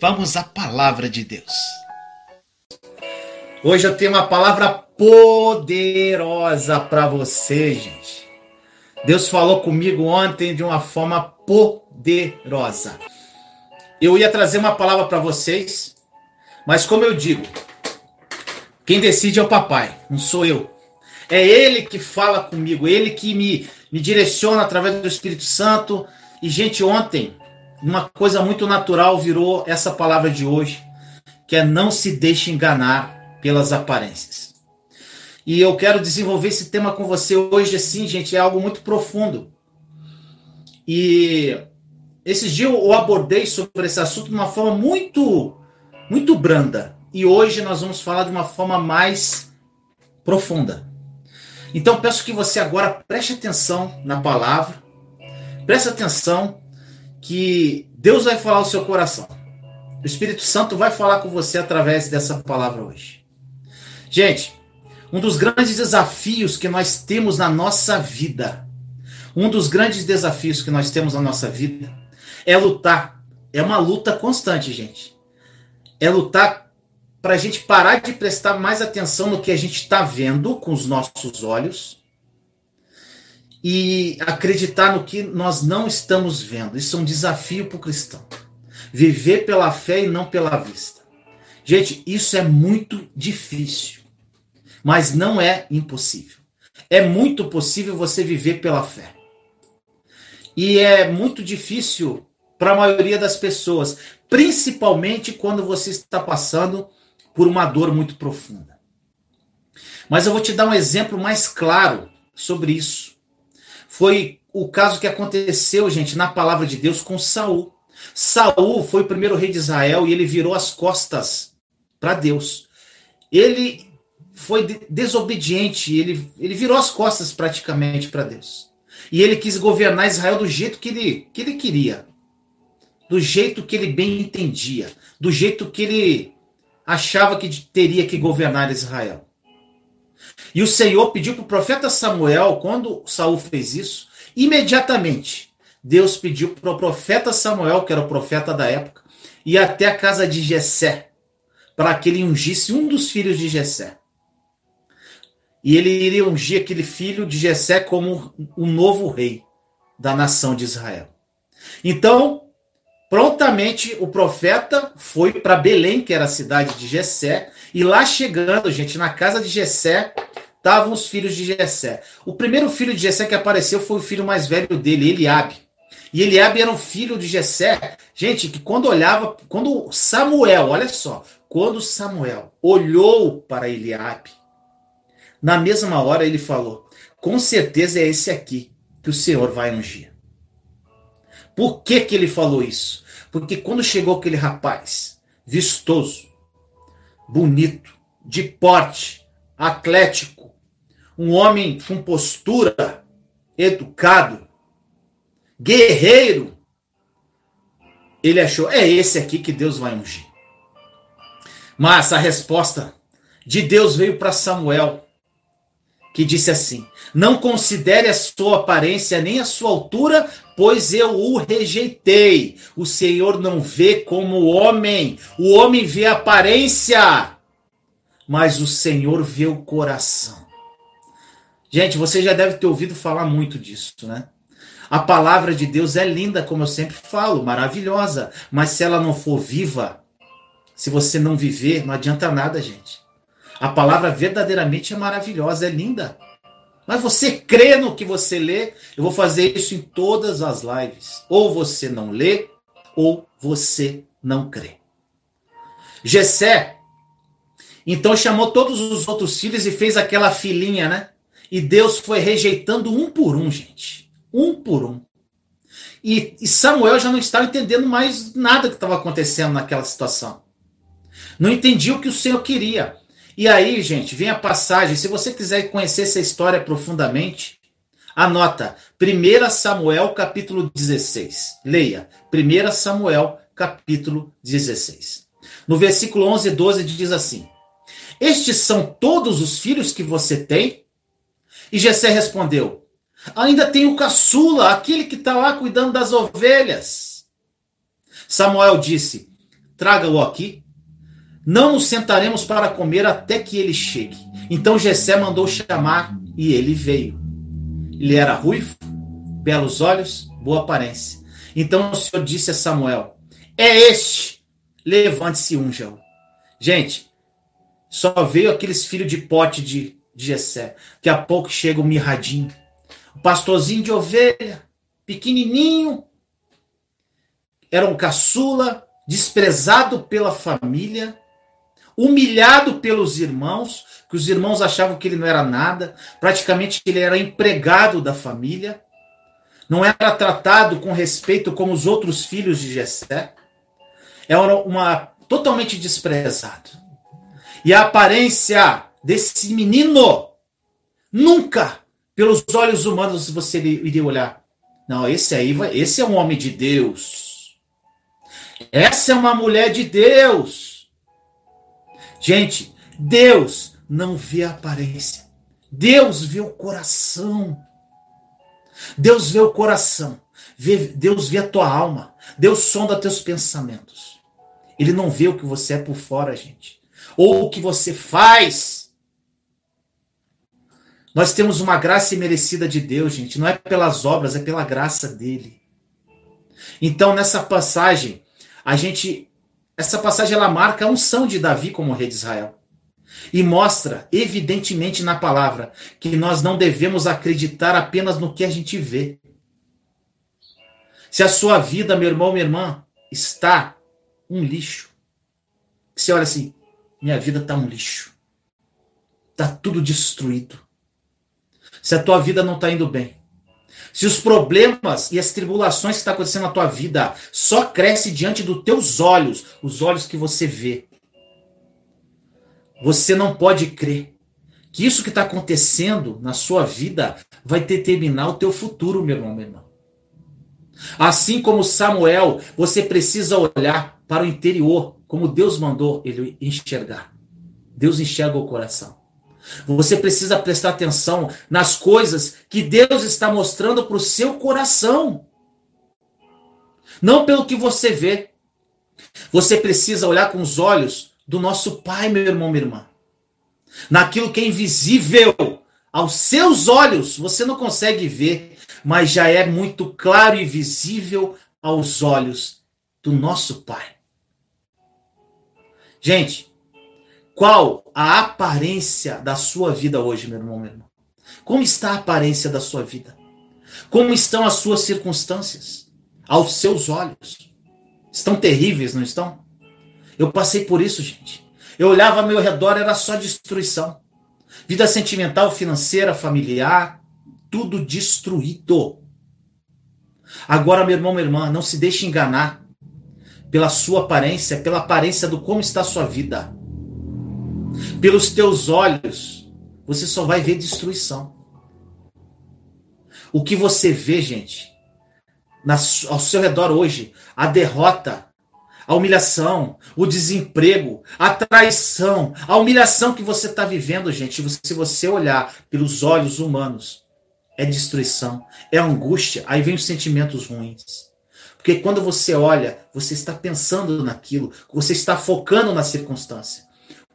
Vamos à palavra de Deus. Hoje eu tenho uma palavra poderosa para você, gente. Deus falou comigo ontem de uma forma poderosa. Eu ia trazer uma palavra para vocês, mas como eu digo, quem decide é o papai, não sou eu. É ele que fala comigo, ele que me, me direciona através do Espírito Santo. E, gente, ontem, uma coisa muito natural virou essa palavra de hoje, que é não se deixe enganar pelas aparências. E eu quero desenvolver esse tema com você hoje, assim, gente, é algo muito profundo. E esses dias eu abordei sobre esse assunto de uma forma muito, muito branda. E hoje nós vamos falar de uma forma mais profunda. Então peço que você agora preste atenção na palavra, preste atenção que Deus vai falar ao seu coração. O Espírito Santo vai falar com você através dessa palavra hoje. Gente, um dos grandes desafios que nós temos na nossa vida, um dos grandes desafios que nós temos na nossa vida é lutar. É uma luta constante, gente. É lutar para a gente parar de prestar mais atenção no que a gente está vendo com os nossos olhos e acreditar no que nós não estamos vendo. Isso é um desafio para o cristão. Viver pela fé e não pela vista. Gente, isso é muito difícil, mas não é impossível. É muito possível você viver pela fé. E é muito difícil para a maioria das pessoas, principalmente quando você está passando por uma dor muito profunda. Mas eu vou te dar um exemplo mais claro sobre isso foi o caso que aconteceu, gente, na palavra de Deus com Saul. Saul foi o primeiro rei de Israel e ele virou as costas para Deus. Ele foi desobediente, ele, ele virou as costas praticamente para Deus. E ele quis governar Israel do jeito que ele, que ele queria, do jeito que ele bem entendia, do jeito que ele achava que teria que governar Israel. E o Senhor pediu para o profeta Samuel, quando Saul fez isso, imediatamente Deus pediu para o profeta Samuel, que era o profeta da época, ir até a casa de Jessé, para que ele ungisse um dos filhos de Jessé. E ele iria ungir aquele filho de Jessé como o novo rei da nação de Israel. Então, prontamente o profeta foi para Belém, que era a cidade de Jessé, e lá chegando, gente, na casa de Jessé, estavam os filhos de Jessé. O primeiro filho de Jessé que apareceu foi o filho mais velho dele, Eliabe. E Eliabe era um filho de Jessé, gente, que quando olhava, quando Samuel, olha só, quando Samuel olhou para Eliabe, na mesma hora ele falou: "Com certeza é esse aqui que o Senhor vai ungir". Por que que ele falou isso? Porque quando chegou aquele rapaz vistoso, bonito, de porte, atlético, um homem com postura, educado, guerreiro, ele achou, é esse aqui que Deus vai ungir. Mas a resposta de Deus veio para Samuel, que disse assim: Não considere a sua aparência nem a sua altura, pois eu o rejeitei. O Senhor não vê como o homem, o homem vê a aparência, mas o Senhor vê o coração. Gente, você já deve ter ouvido falar muito disso, né? A palavra de Deus é linda, como eu sempre falo, maravilhosa, mas se ela não for viva, se você não viver, não adianta nada, gente. A palavra verdadeiramente é maravilhosa, é linda. Mas você crê no que você lê? Eu vou fazer isso em todas as lives. Ou você não lê, ou você não crê. Gessé, então chamou todos os outros filhos e fez aquela filinha, né? E Deus foi rejeitando um por um, gente. Um por um. E, e Samuel já não estava entendendo mais nada que estava acontecendo naquela situação. Não entendia o que o Senhor queria. E aí, gente, vem a passagem. Se você quiser conhecer essa história profundamente, anota 1 Samuel capítulo 16. Leia 1 Samuel capítulo 16. No versículo 11 e 12 diz assim: Estes são todos os filhos que você tem? E Jessé respondeu: Ainda tem o caçula, aquele que está lá cuidando das ovelhas. Samuel disse: traga-o aqui. Não nos sentaremos para comer até que ele chegue. Então Jessé mandou chamar e ele veio. Ele era ruivo, belos olhos, boa aparência. Então o Senhor disse a Samuel: É este, levante-se e unja-o. Gente, só veio aqueles filhos de pote de, de Jessé. Daqui a pouco chega o mirradinho, o pastorzinho de ovelha, pequenininho, era um caçula, desprezado pela família, humilhado pelos irmãos, que os irmãos achavam que ele não era nada, praticamente ele era empregado da família, não era tratado com respeito como os outros filhos de Jessé, era uma totalmente desprezado. E a aparência desse menino nunca pelos olhos humanos você iria olhar. Não, esse aí, esse é um homem de Deus. Essa é uma mulher de Deus. Gente, Deus não vê a aparência. Deus vê o coração. Deus vê o coração. Deus vê a tua alma. Deus sonda teus pensamentos. Ele não vê o que você é por fora, gente. Ou o que você faz. Nós temos uma graça imerecida de Deus, gente. Não é pelas obras, é pela graça dele. Então, nessa passagem, a gente essa passagem ela marca a unção de Davi como rei de Israel. E mostra, evidentemente na palavra, que nós não devemos acreditar apenas no que a gente vê. Se a sua vida, meu irmão, minha irmã, está um lixo. Você olha assim, minha vida está um lixo. Está tudo destruído. Se a tua vida não está indo bem, se os problemas e as tribulações que estão tá acontecendo na tua vida só crescem diante dos teus olhos, os olhos que você vê, você não pode crer que isso que está acontecendo na sua vida vai determinar o teu futuro, meu irmão, meu irmão. Assim como Samuel, você precisa olhar para o interior, como Deus mandou ele enxergar. Deus enxerga o coração. Você precisa prestar atenção nas coisas que Deus está mostrando para o seu coração. Não pelo que você vê. Você precisa olhar com os olhos do nosso Pai, meu irmão, minha irmã. Naquilo que é invisível aos seus olhos, você não consegue ver, mas já é muito claro e visível aos olhos do nosso Pai. Gente, qual a aparência da sua vida hoje, meu irmão, meu irmão? Como está a aparência da sua vida? Como estão as suas circunstâncias? Aos seus olhos. Estão terríveis, não estão? Eu passei por isso, gente. Eu olhava ao meu redor, era só destruição. Vida sentimental, financeira, familiar, tudo destruído. Agora, meu irmão, minha irmã, não se deixe enganar pela sua aparência, pela aparência do como está a sua vida pelos teus olhos, você só vai ver destruição. O que você vê, gente, na, ao seu redor hoje, a derrota, a humilhação, o desemprego, a traição, a humilhação que você está vivendo, gente, se você olhar pelos olhos humanos, é destruição, é angústia, aí vem os sentimentos ruins. Porque quando você olha, você está pensando naquilo, você está focando na circunstância.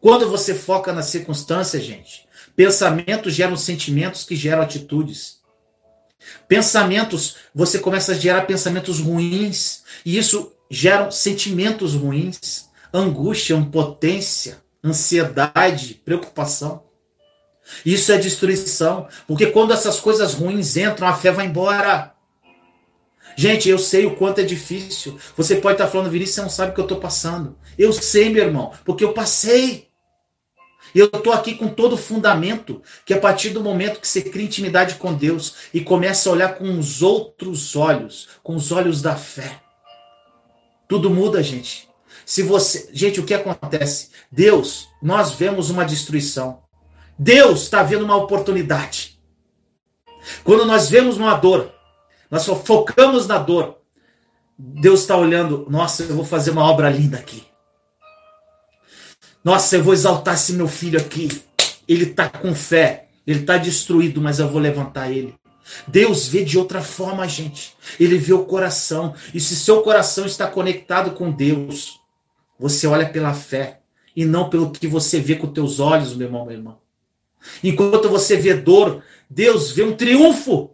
Quando você foca na circunstância, gente, pensamentos geram sentimentos que geram atitudes. Pensamentos, você começa a gerar pensamentos ruins, e isso gera sentimentos ruins, angústia, impotência, ansiedade, preocupação. Isso é destruição, porque quando essas coisas ruins entram, a fé vai embora. Gente, eu sei o quanto é difícil. Você pode estar falando, Vinícius, você não sabe o que eu estou passando. Eu sei, meu irmão, porque eu passei. E eu estou aqui com todo o fundamento que a partir do momento que você cria intimidade com Deus e começa a olhar com os outros olhos, com os olhos da fé, tudo muda, gente. Se você, gente, o que acontece? Deus, nós vemos uma destruição. Deus está vendo uma oportunidade. Quando nós vemos uma dor, nós focamos na dor. Deus está olhando, nossa, eu vou fazer uma obra linda aqui. Nossa, eu vou exaltar esse meu filho aqui. Ele está com fé. Ele está destruído, mas eu vou levantar ele. Deus vê de outra forma, gente. Ele vê o coração. E se seu coração está conectado com Deus, você olha pela fé e não pelo que você vê com teus olhos, meu irmão, meu irmão. Enquanto você vê dor, Deus vê um triunfo.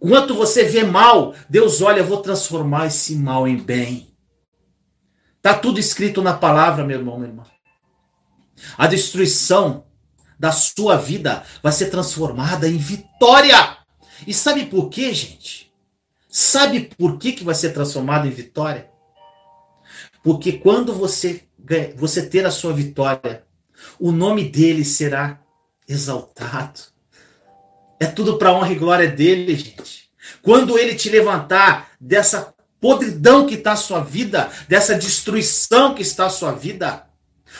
Enquanto você vê mal, Deus olha, eu vou transformar esse mal em bem. Tá tudo escrito na palavra, meu irmão, minha irmã. A destruição da sua vida vai ser transformada em vitória. E sabe por quê, gente? Sabe por que, que vai ser transformada em vitória? Porque quando você, você ter a sua vitória, o nome dele será exaltado. É tudo para honra e glória dele, gente. Quando ele te levantar dessa podridão que está a sua vida, dessa destruição que está a sua vida,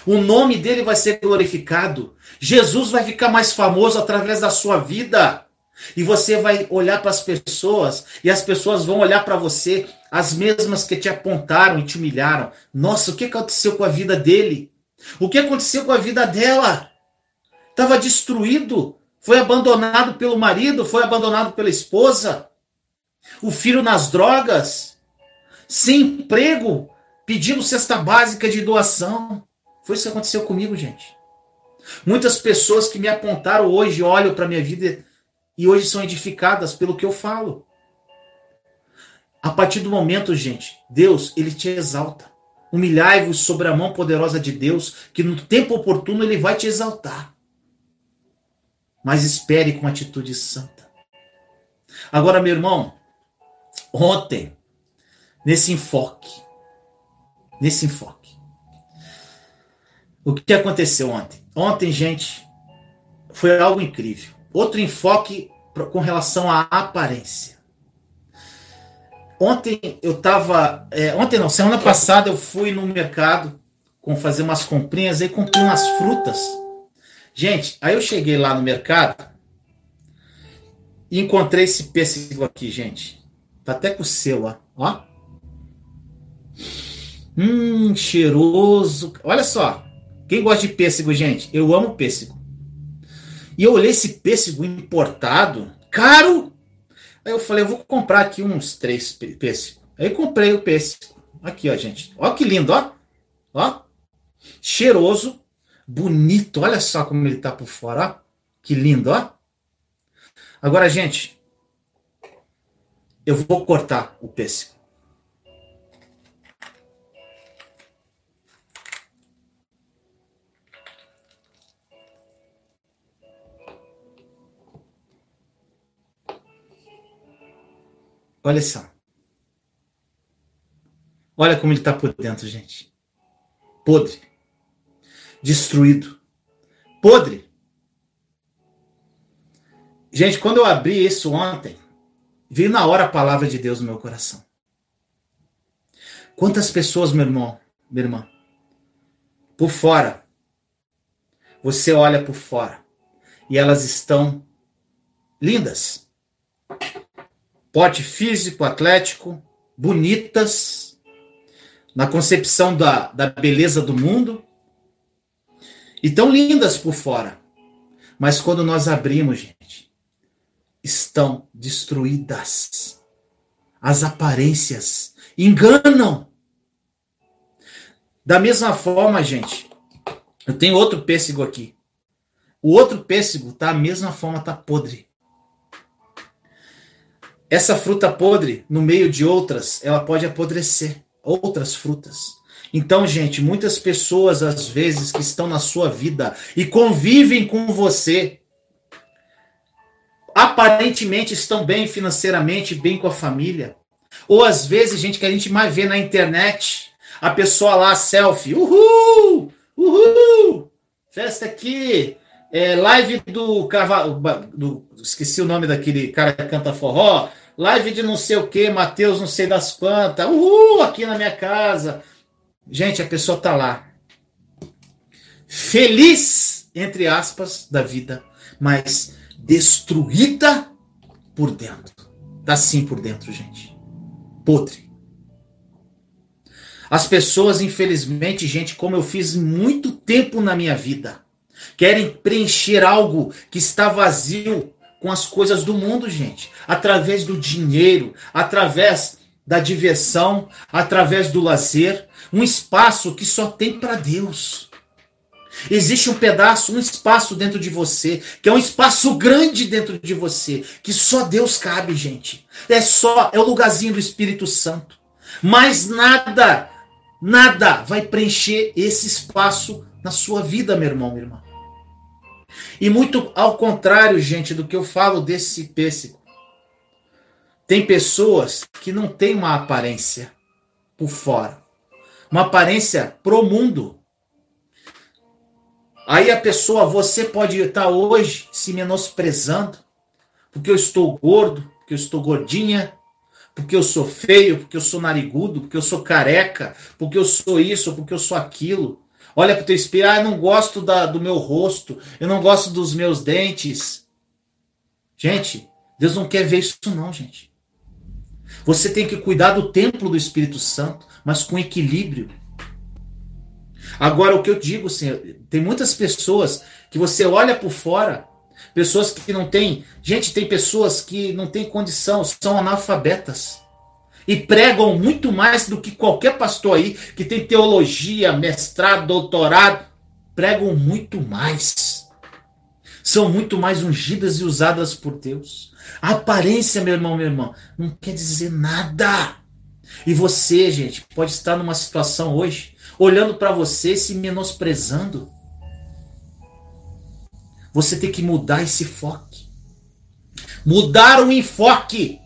o nome dele vai ser glorificado. Jesus vai ficar mais famoso através da sua vida. E você vai olhar para as pessoas e as pessoas vão olhar para você, as mesmas que te apontaram e te humilharam. Nossa, o que aconteceu com a vida dele? O que aconteceu com a vida dela? Estava destruído, foi abandonado pelo marido, foi abandonado pela esposa, o filho nas drogas, sem emprego, pedindo cesta básica de doação. Foi isso que aconteceu comigo, gente. Muitas pessoas que me apontaram hoje olham para minha vida e hoje são edificadas pelo que eu falo. A partir do momento, gente, Deus, ele te exalta. Humilhai-vos sobre a mão poderosa de Deus, que no tempo oportuno ele vai te exaltar. Mas espere com atitude santa. Agora, meu irmão, ontem, nesse enfoque, nesse enfoque, o que aconteceu ontem? Ontem, gente, foi algo incrível. Outro enfoque com relação à aparência. Ontem eu estava. É, ontem não, semana passada eu fui no mercado com fazer umas comprinhas e comprei umas frutas. Gente, aí eu cheguei lá no mercado e encontrei esse pêssego aqui, gente. Tá até com o selo, ó. ó. Hum, cheiroso. Olha só. Quem gosta de pêssego, gente? Eu amo pêssego. E eu olhei esse pêssego importado, caro. Aí eu falei, eu vou comprar aqui uns três pêssego. Aí comprei o pêssego. Aqui, ó, gente. Ó que lindo, ó. Ó. Cheiroso, bonito. Olha só como ele tá por fora, ó. Que lindo, ó. Agora, gente, eu vou cortar o pêssego. Olha só. Olha como ele está por dentro, gente. Podre. Destruído. Podre. Gente, quando eu abri isso ontem, veio na hora a palavra de Deus no meu coração. Quantas pessoas, meu irmão, minha irmã, por fora, você olha por fora e elas estão lindas, porte físico, atlético, bonitas, na concepção da, da beleza do mundo, e tão lindas por fora. Mas quando nós abrimos, gente, estão destruídas. As aparências enganam. Da mesma forma, gente, eu tenho outro pêssego aqui. O outro pêssego tá da mesma forma, tá podre. Essa fruta podre, no meio de outras, ela pode apodrecer outras frutas. Então, gente, muitas pessoas, às vezes, que estão na sua vida e convivem com você, aparentemente estão bem financeiramente, bem com a família. Ou às vezes, gente, que a gente mais vê na internet, a pessoa lá, selfie, uhul, uhul, festa aqui, é, live do cavalo, do, esqueci o nome daquele cara que canta forró, live de não sei o que, Mateus não sei das quantas, uhul, aqui na minha casa. Gente, a pessoa tá lá, feliz, entre aspas, da vida, mas destruída por dentro. Tá assim por dentro, gente. Podre. As pessoas, infelizmente, gente, como eu fiz muito tempo na minha vida, querem preencher algo que está vazio com as coisas do mundo, gente. Através do dinheiro, através da diversão, através do lazer, um espaço que só tem para Deus. Existe um pedaço, um espaço dentro de você, que é um espaço grande dentro de você, que só Deus cabe, gente. É só, é o lugarzinho do Espírito Santo. Mas nada, nada vai preencher esse espaço na sua vida, meu irmão, minha irmã. E muito ao contrário, gente, do que eu falo desse pêssego. Tem pessoas que não têm uma aparência por fora, uma aparência pro mundo. Aí a pessoa, você pode estar hoje se menosprezando, porque eu estou gordo, porque eu estou gordinha, porque eu sou feio, porque eu sou narigudo, porque eu sou careca, porque eu sou isso, porque eu sou aquilo. Olha para o teu espelho, ah, eu não gosto da, do meu rosto, eu não gosto dos meus dentes. Gente, Deus não quer ver isso não, gente. Você tem que cuidar do templo do Espírito Santo, mas com equilíbrio. Agora, o que eu digo, Senhor, tem muitas pessoas que você olha por fora, pessoas que não têm. Gente, tem pessoas que não têm condição, são analfabetas e pregam muito mais do que qualquer pastor aí que tem teologia, mestrado, doutorado. Pregam muito mais. São muito mais ungidas e usadas por Deus. A aparência, meu irmão, meu irmão, não quer dizer nada. E você, gente, pode estar numa situação hoje, olhando para você, se menosprezando. Você tem que mudar esse foco. Mudar o enfoque.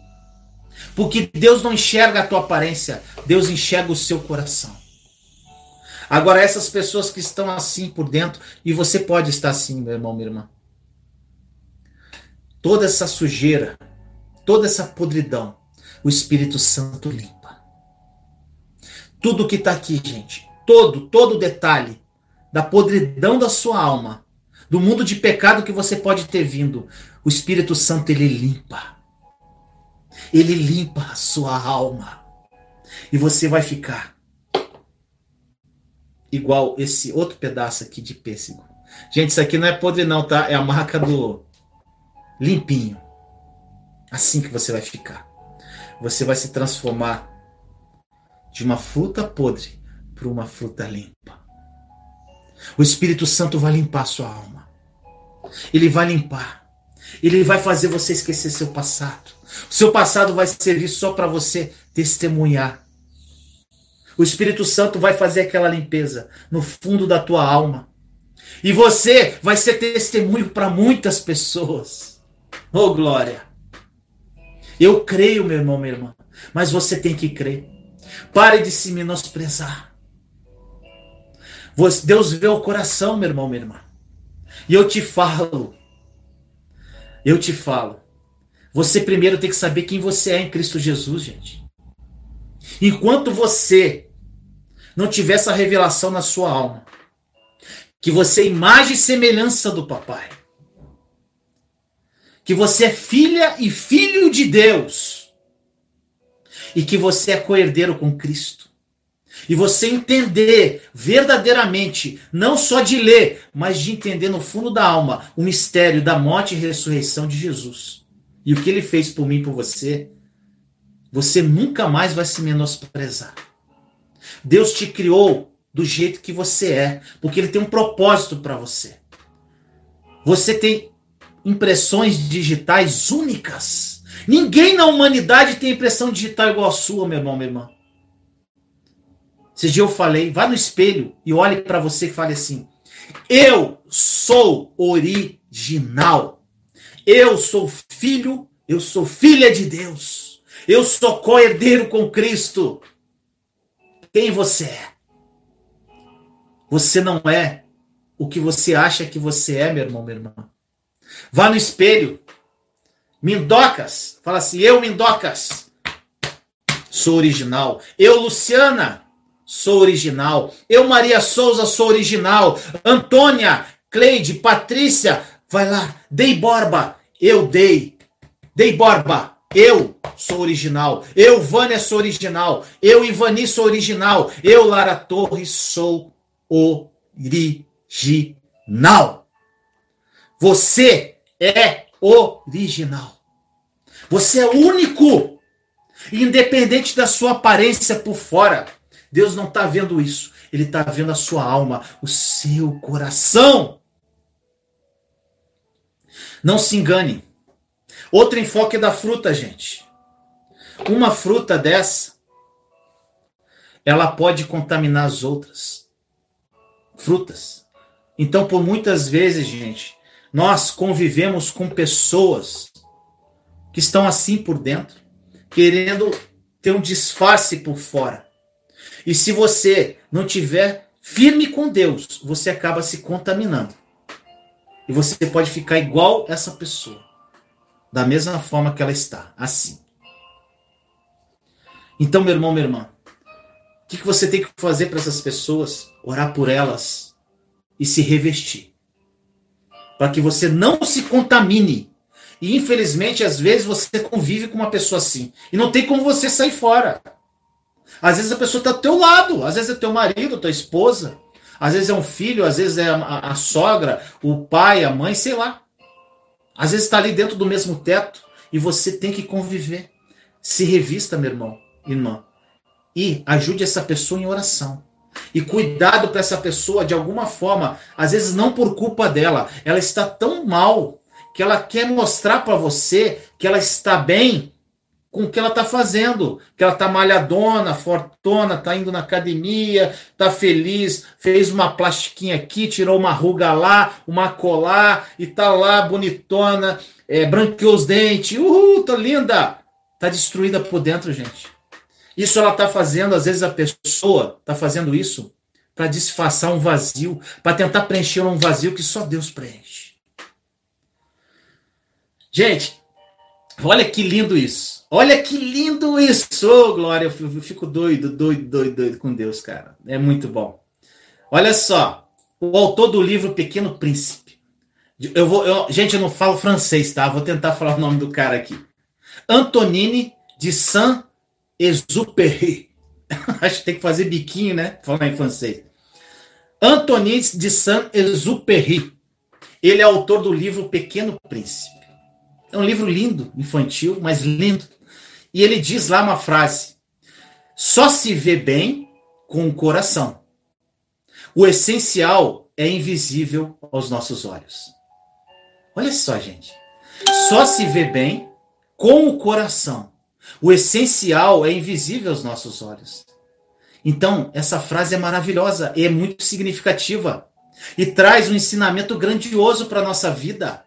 Porque Deus não enxerga a tua aparência, Deus enxerga o seu coração. Agora, essas pessoas que estão assim por dentro, e você pode estar assim, meu irmão, minha irmã. Toda essa sujeira, toda essa podridão, o Espírito Santo limpa. Tudo que está aqui, gente, todo, todo detalhe da podridão da sua alma, do mundo de pecado que você pode ter vindo, o Espírito Santo ele limpa. Ele limpa a sua alma. E você vai ficar igual esse outro pedaço aqui de pêssego. Gente, isso aqui não é podre não, tá? É a marca do limpinho. Assim que você vai ficar. Você vai se transformar de uma fruta podre para uma fruta limpa. O Espírito Santo vai limpar sua alma. Ele vai limpar. Ele vai fazer você esquecer seu passado. O seu passado vai servir só para você testemunhar. O Espírito Santo vai fazer aquela limpeza no fundo da tua alma. E você vai ser testemunho para muitas pessoas. Oh, glória! Eu creio, meu irmão, minha irmã, mas você tem que crer. Pare de se menosprezar. Deus vê o coração, meu irmão, minha irmã. E eu te falo, eu te falo, você primeiro tem que saber quem você é em Cristo Jesus, gente. Enquanto você não tiver essa revelação na sua alma, que você é imagem e semelhança do papai, que você é filha e filho de Deus, e que você é coerdeiro com Cristo, e você entender verdadeiramente, não só de ler, mas de entender no fundo da alma o mistério da morte e ressurreição de Jesus e o que ele fez por mim por você, você nunca mais vai se menosprezar. Deus te criou do jeito que você é, porque ele tem um propósito para você. Você tem impressões digitais únicas. Ninguém na humanidade tem impressão digital igual a sua, meu irmão, minha irmã. Esse dia eu falei, vá no espelho e olhe para você e fale assim: Eu sou original. Eu sou filho, eu sou filha de Deus. Eu sou co-herdeiro com Cristo. Quem você é? Você não é o que você acha que você é, meu irmão, minha irmã. Vá no espelho. Mindocas. Fala assim, eu, Mindocas. Sou original. Eu, Luciana. Sou original. Eu, Maria Souza, sou original. Antônia, Cleide, Patrícia, Vai lá, Dei Borba, eu dei. Dei Borba, eu sou original. Eu, Vânia, sou original. Eu, Ivani, sou original. Eu, Lara Torres, sou original. Você é original. Você é único. Independente da sua aparência por fora, Deus não está vendo isso. Ele está vendo a sua alma, o seu coração. Não se engane. Outro enfoque da fruta, gente. Uma fruta dessa, ela pode contaminar as outras frutas. Então, por muitas vezes, gente, nós convivemos com pessoas que estão assim por dentro, querendo ter um disfarce por fora. E se você não tiver firme com Deus, você acaba se contaminando. E você pode ficar igual essa pessoa, da mesma forma que ela está, assim. Então, meu irmão, minha irmã, o que você tem que fazer para essas pessoas? Orar por elas e se revestir. Para que você não se contamine e infelizmente, às vezes você convive com uma pessoa assim. E não tem como você sair fora. Às vezes a pessoa está do teu lado, às vezes é teu marido, tua esposa, às vezes é um filho, às vezes é a, a, sogra, o pai, a mãe, sei lá. Às vezes está ali dentro do mesmo teto e você tem que conviver. Se revista, meu irmão, irmã. E ajude essa pessoa em oração. E cuidado para essa pessoa de alguma forma, às vezes não por culpa dela, ela está tão mal que ela quer mostrar para você que ela está bem com o que ela está fazendo, que ela está malhadona, fortona, está indo na academia, está feliz, fez uma plastiquinha aqui, tirou uma ruga lá, uma colar e tá lá bonitona, é, branqueou os dentes, uhul, tá linda, tá destruída por dentro, gente. Isso ela está fazendo, às vezes a pessoa está fazendo isso para disfarçar um vazio, para tentar preencher um vazio que só Deus preenche. Gente, olha que lindo isso. Olha que lindo isso. Ô, Glória, eu fico doido, doido, doido, doido com Deus, cara. É muito bom. Olha só, o autor do livro Pequeno Príncipe. Eu vou, eu, gente, eu não falo francês, tá? Vou tentar falar o nome do cara aqui. Antonine de Saint-Exupéry. Acho que tem que fazer biquinho, né? Falar em francês. Antonine de Saint-Exupéry. Ele é autor do livro Pequeno Príncipe. É um livro lindo, infantil, mas lindo. E ele diz lá uma frase: só se vê bem com o coração. O essencial é invisível aos nossos olhos. Olha só, gente. Só se vê bem com o coração. O essencial é invisível aos nossos olhos. Então, essa frase é maravilhosa e é muito significativa e traz um ensinamento grandioso para a nossa vida.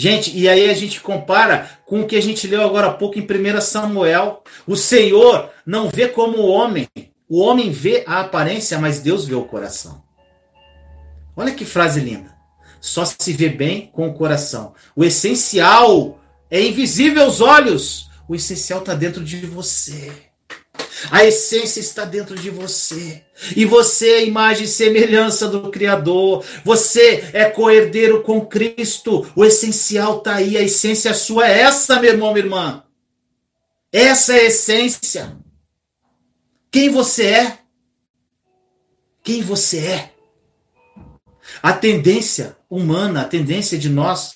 Gente, e aí a gente compara com o que a gente leu agora há pouco em 1 Samuel. O Senhor não vê como o homem. O homem vê a aparência, mas Deus vê o coração. Olha que frase linda. Só se vê bem com o coração. O essencial é invisível aos olhos. O essencial está dentro de você. A essência está dentro de você. E você é imagem e semelhança do Criador. Você é coerdeiro com Cristo. O essencial está aí. A essência sua é essa, meu irmão, minha irmã. Essa é a essência. Quem você é? Quem você é? A tendência humana, a tendência de nós,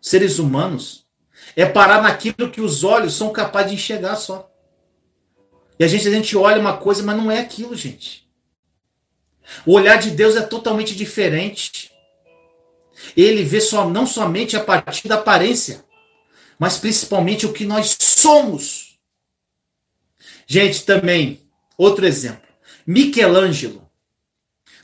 seres humanos, é parar naquilo que os olhos são capazes de enxergar só. E a gente, a gente olha uma coisa, mas não é aquilo, gente. O olhar de Deus é totalmente diferente. Ele vê só, não somente a partir da aparência, mas principalmente o que nós somos. Gente, também, outro exemplo. Michelangelo.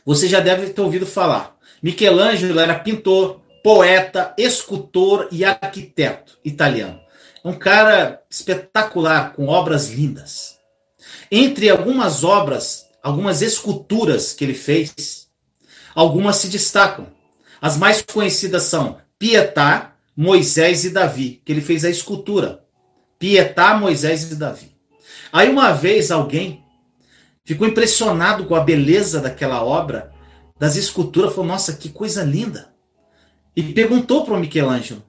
Você já deve ter ouvido falar. Michelangelo era pintor, poeta, escultor e arquiteto italiano. Um cara espetacular, com obras lindas. Entre algumas obras, algumas esculturas que ele fez, algumas se destacam. As mais conhecidas são Pietá, Moisés e Davi, que ele fez a escultura. Pietá, Moisés e Davi. Aí uma vez alguém ficou impressionado com a beleza daquela obra, das esculturas, falou: "Nossa, que coisa linda!" E perguntou para o Michelangelo: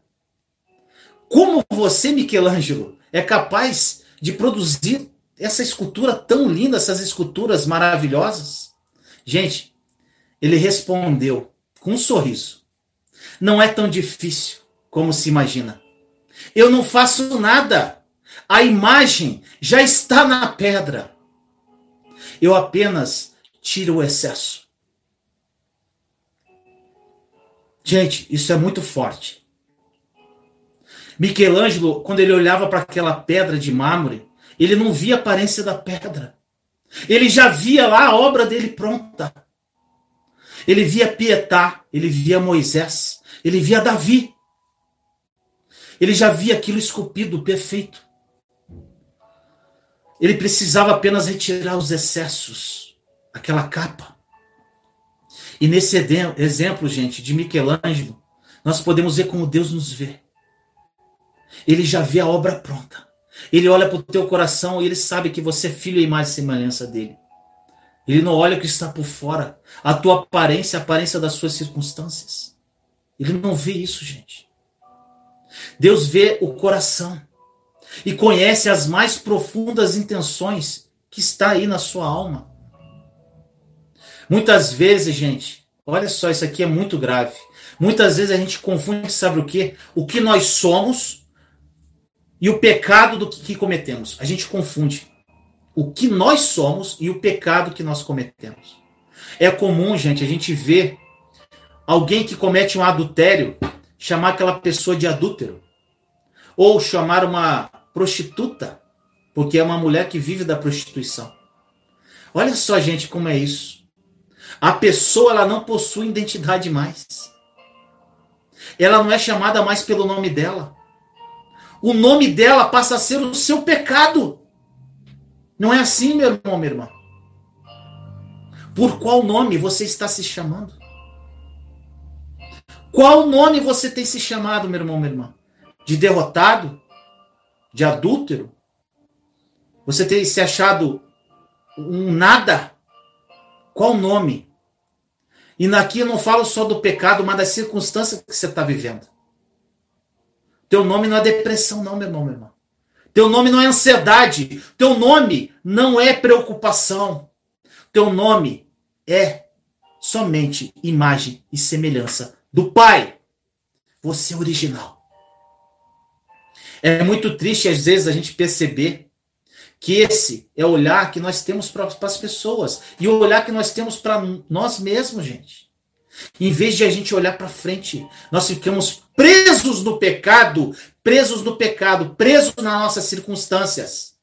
"Como você, Michelangelo, é capaz de produzir essa escultura tão linda, essas esculturas maravilhosas? Gente, ele respondeu com um sorriso. Não é tão difícil como se imagina. Eu não faço nada. A imagem já está na pedra. Eu apenas tiro o excesso. Gente, isso é muito forte. Michelangelo, quando ele olhava para aquela pedra de mármore, ele não via a aparência da pedra. Ele já via lá a obra dele pronta. Ele via Pietá, ele via Moisés, ele via Davi. Ele já via aquilo esculpido, perfeito. Ele precisava apenas retirar os excessos, aquela capa. E nesse exemplo, gente, de Michelangelo, nós podemos ver como Deus nos vê. Ele já vê a obra pronta. Ele olha para o teu coração e ele sabe que você é filho e imagem e semelhança dele. Ele não olha o que está por fora, a tua aparência, a aparência das suas circunstâncias. Ele não vê isso, gente. Deus vê o coração e conhece as mais profundas intenções que está aí na sua alma. Muitas vezes, gente, olha só, isso aqui é muito grave. Muitas vezes a gente confunde, sabe o que? O que nós somos e o pecado do que cometemos. A gente confunde o que nós somos e o pecado que nós cometemos. É comum, gente, a gente ver alguém que comete um adultério chamar aquela pessoa de adúltero. Ou chamar uma prostituta, porque é uma mulher que vive da prostituição. Olha só, gente, como é isso. A pessoa ela não possui identidade mais. Ela não é chamada mais pelo nome dela. O nome dela passa a ser o seu pecado. Não é assim, meu irmão, minha irmã? Por qual nome você está se chamando? Qual nome você tem se chamado, meu irmão, minha irmã? De derrotado? De adúltero? Você tem se achado um nada? Qual nome? E naqui eu não falo só do pecado, mas das circunstâncias que você está vivendo. Teu nome não é depressão, não, meu irmão, meu irmão. Teu nome não é ansiedade. Teu nome não é preocupação. Teu nome é somente imagem e semelhança do Pai. Você é original. É muito triste, às vezes, a gente perceber que esse é o olhar que nós temos para as pessoas e o olhar que nós temos para nós mesmos, gente. Em vez de a gente olhar para frente, nós ficamos presos no pecado, presos no pecado, presos nas nossas circunstâncias.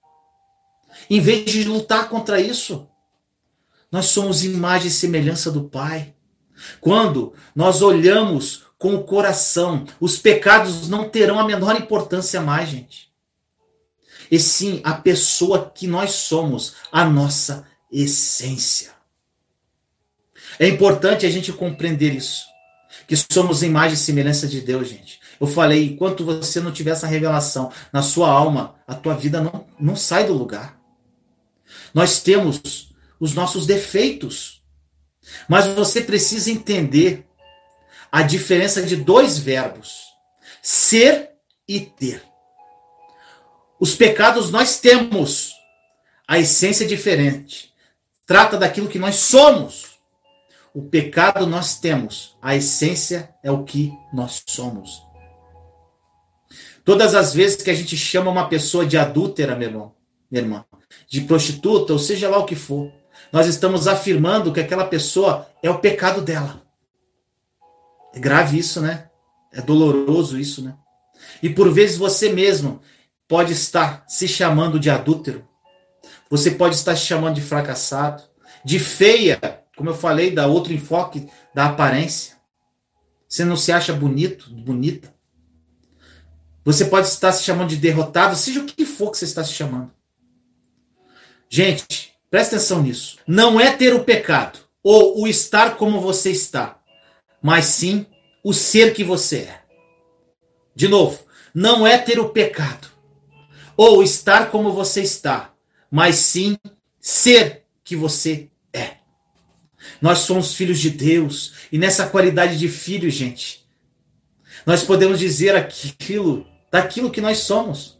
Em vez de lutar contra isso, nós somos imagem e semelhança do Pai. Quando nós olhamos com o coração, os pecados não terão a menor importância mais, gente e sim a pessoa que nós somos, a nossa essência. É importante a gente compreender isso, que somos imagem e semelhança de Deus, gente. Eu falei, enquanto você não tiver essa revelação na sua alma, a tua vida não, não sai do lugar. Nós temos os nossos defeitos, mas você precisa entender a diferença de dois verbos: ser e ter. Os pecados nós temos. A essência é diferente. Trata daquilo que nós somos. O pecado nós temos. A essência é o que nós somos. Todas as vezes que a gente chama uma pessoa de adúltera, meu irmão, minha irmã, de prostituta, ou seja lá o que for, nós estamos afirmando que aquela pessoa é o pecado dela. É grave isso, né? É doloroso isso, né? E por vezes você mesmo pode estar se chamando de adúltero, você pode estar se chamando de fracassado, de feia, como eu falei, da outro enfoque da aparência. Você não se acha bonito, bonita. Você pode estar se chamando de derrotado, seja o que for que você está se chamando. Gente, presta atenção nisso. Não é ter o pecado ou o estar como você está, mas sim o ser que você é. De novo, não é ter o pecado ou estar como você está, mas sim ser que você é. Nós somos filhos de Deus e nessa qualidade de filho, gente, nós podemos dizer aquilo daquilo que nós somos.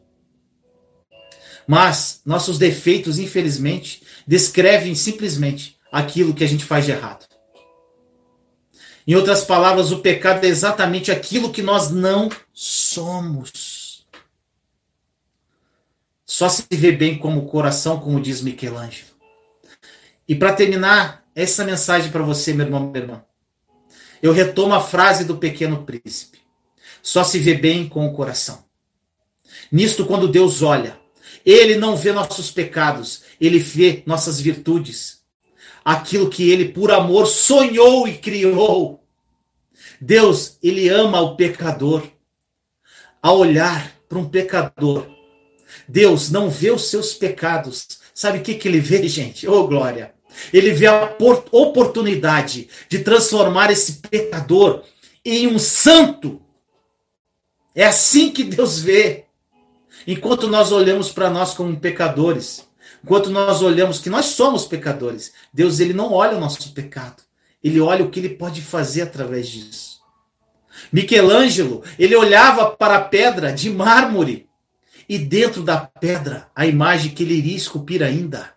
Mas nossos defeitos, infelizmente, descrevem simplesmente aquilo que a gente faz de errado. Em outras palavras, o pecado é exatamente aquilo que nós não somos. Só se vê bem como o coração, como diz Michelangelo. E para terminar essa mensagem para você, meu irmão, minha irmã, eu retomo a frase do pequeno príncipe. Só se vê bem com o coração. Nisto, quando Deus olha, ele não vê nossos pecados, ele vê nossas virtudes. Aquilo que ele, por amor, sonhou e criou. Deus, ele ama o pecador. Ao olhar para um pecador, Deus não vê os seus pecados. Sabe o que, que ele vê, gente? Oh, glória! Ele vê a oportunidade de transformar esse pecador em um santo. É assim que Deus vê. Enquanto nós olhamos para nós como pecadores, enquanto nós olhamos que nós somos pecadores, Deus ele não olha o nosso pecado. Ele olha o que ele pode fazer através disso. Michelangelo, ele olhava para a pedra de mármore e dentro da pedra a imagem que ele iria esculpir ainda.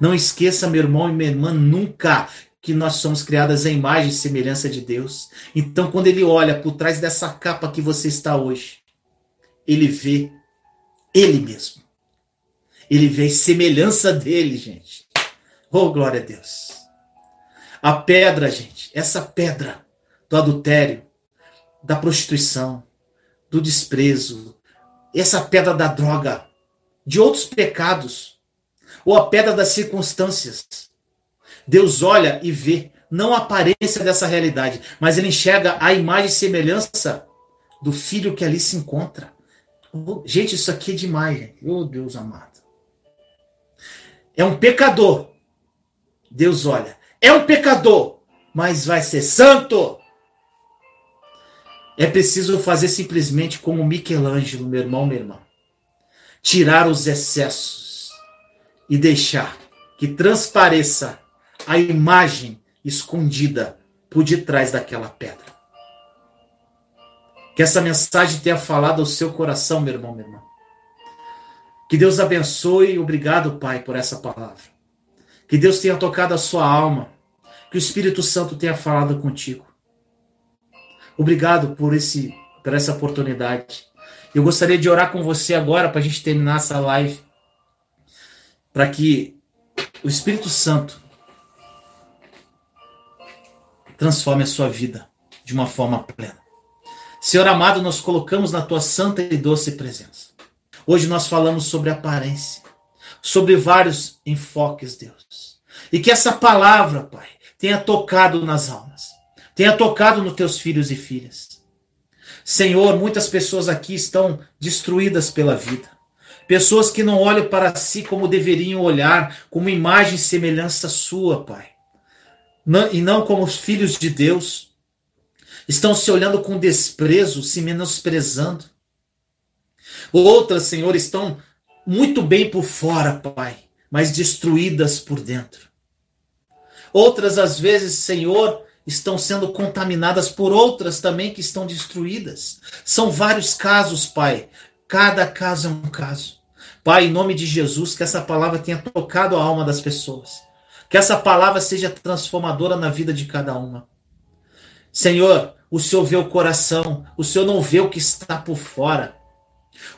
Não esqueça, meu irmão e minha irmã, nunca que nós somos criadas à imagem e semelhança de Deus. Então, quando ele olha por trás dessa capa que você está hoje, ele vê ele mesmo. Ele vê a semelhança dele, gente. Oh, glória a Deus. A pedra, gente, essa pedra do adultério, da prostituição, do desprezo, essa pedra da droga, de outros pecados, ou a pedra das circunstâncias. Deus olha e vê não a aparência dessa realidade, mas ele enxerga a imagem e semelhança do filho que ali se encontra. Oh, gente, isso aqui é demais, gente. Oh, Deus amado. É um pecador. Deus olha. É um pecador, mas vai ser santo. É preciso fazer simplesmente como Michelangelo, meu irmão, minha irmã. Tirar os excessos e deixar que transpareça a imagem escondida por detrás daquela pedra. Que essa mensagem tenha falado ao seu coração, meu irmão, minha irmã. Que Deus abençoe. Obrigado, Pai, por essa palavra. Que Deus tenha tocado a sua alma. Que o Espírito Santo tenha falado contigo. Obrigado por, esse, por essa oportunidade. Eu gostaria de orar com você agora para a gente terminar essa live para que o Espírito Santo transforme a sua vida de uma forma plena. Senhor amado, nós colocamos na tua santa e doce presença. Hoje nós falamos sobre aparência, sobre vários enfoques, Deus. E que essa palavra, Pai, tenha tocado nas almas, tenha tocado nos teus filhos e filhas. Senhor, muitas pessoas aqui estão destruídas pela vida. Pessoas que não olham para si como deveriam olhar, como imagem e semelhança sua, Pai. Não, e não como os filhos de Deus. Estão se olhando com desprezo, se menosprezando. Outras, Senhor, estão muito bem por fora, Pai, mas destruídas por dentro. Outras, às vezes, Senhor, estão sendo contaminadas por outras também que estão destruídas. São vários casos, Pai. Cada caso é um caso. Pai, em nome de Jesus, que essa palavra tenha tocado a alma das pessoas. Que essa palavra seja transformadora na vida de cada uma. Senhor, o Senhor vê o coração, o Senhor não vê o que está por fora.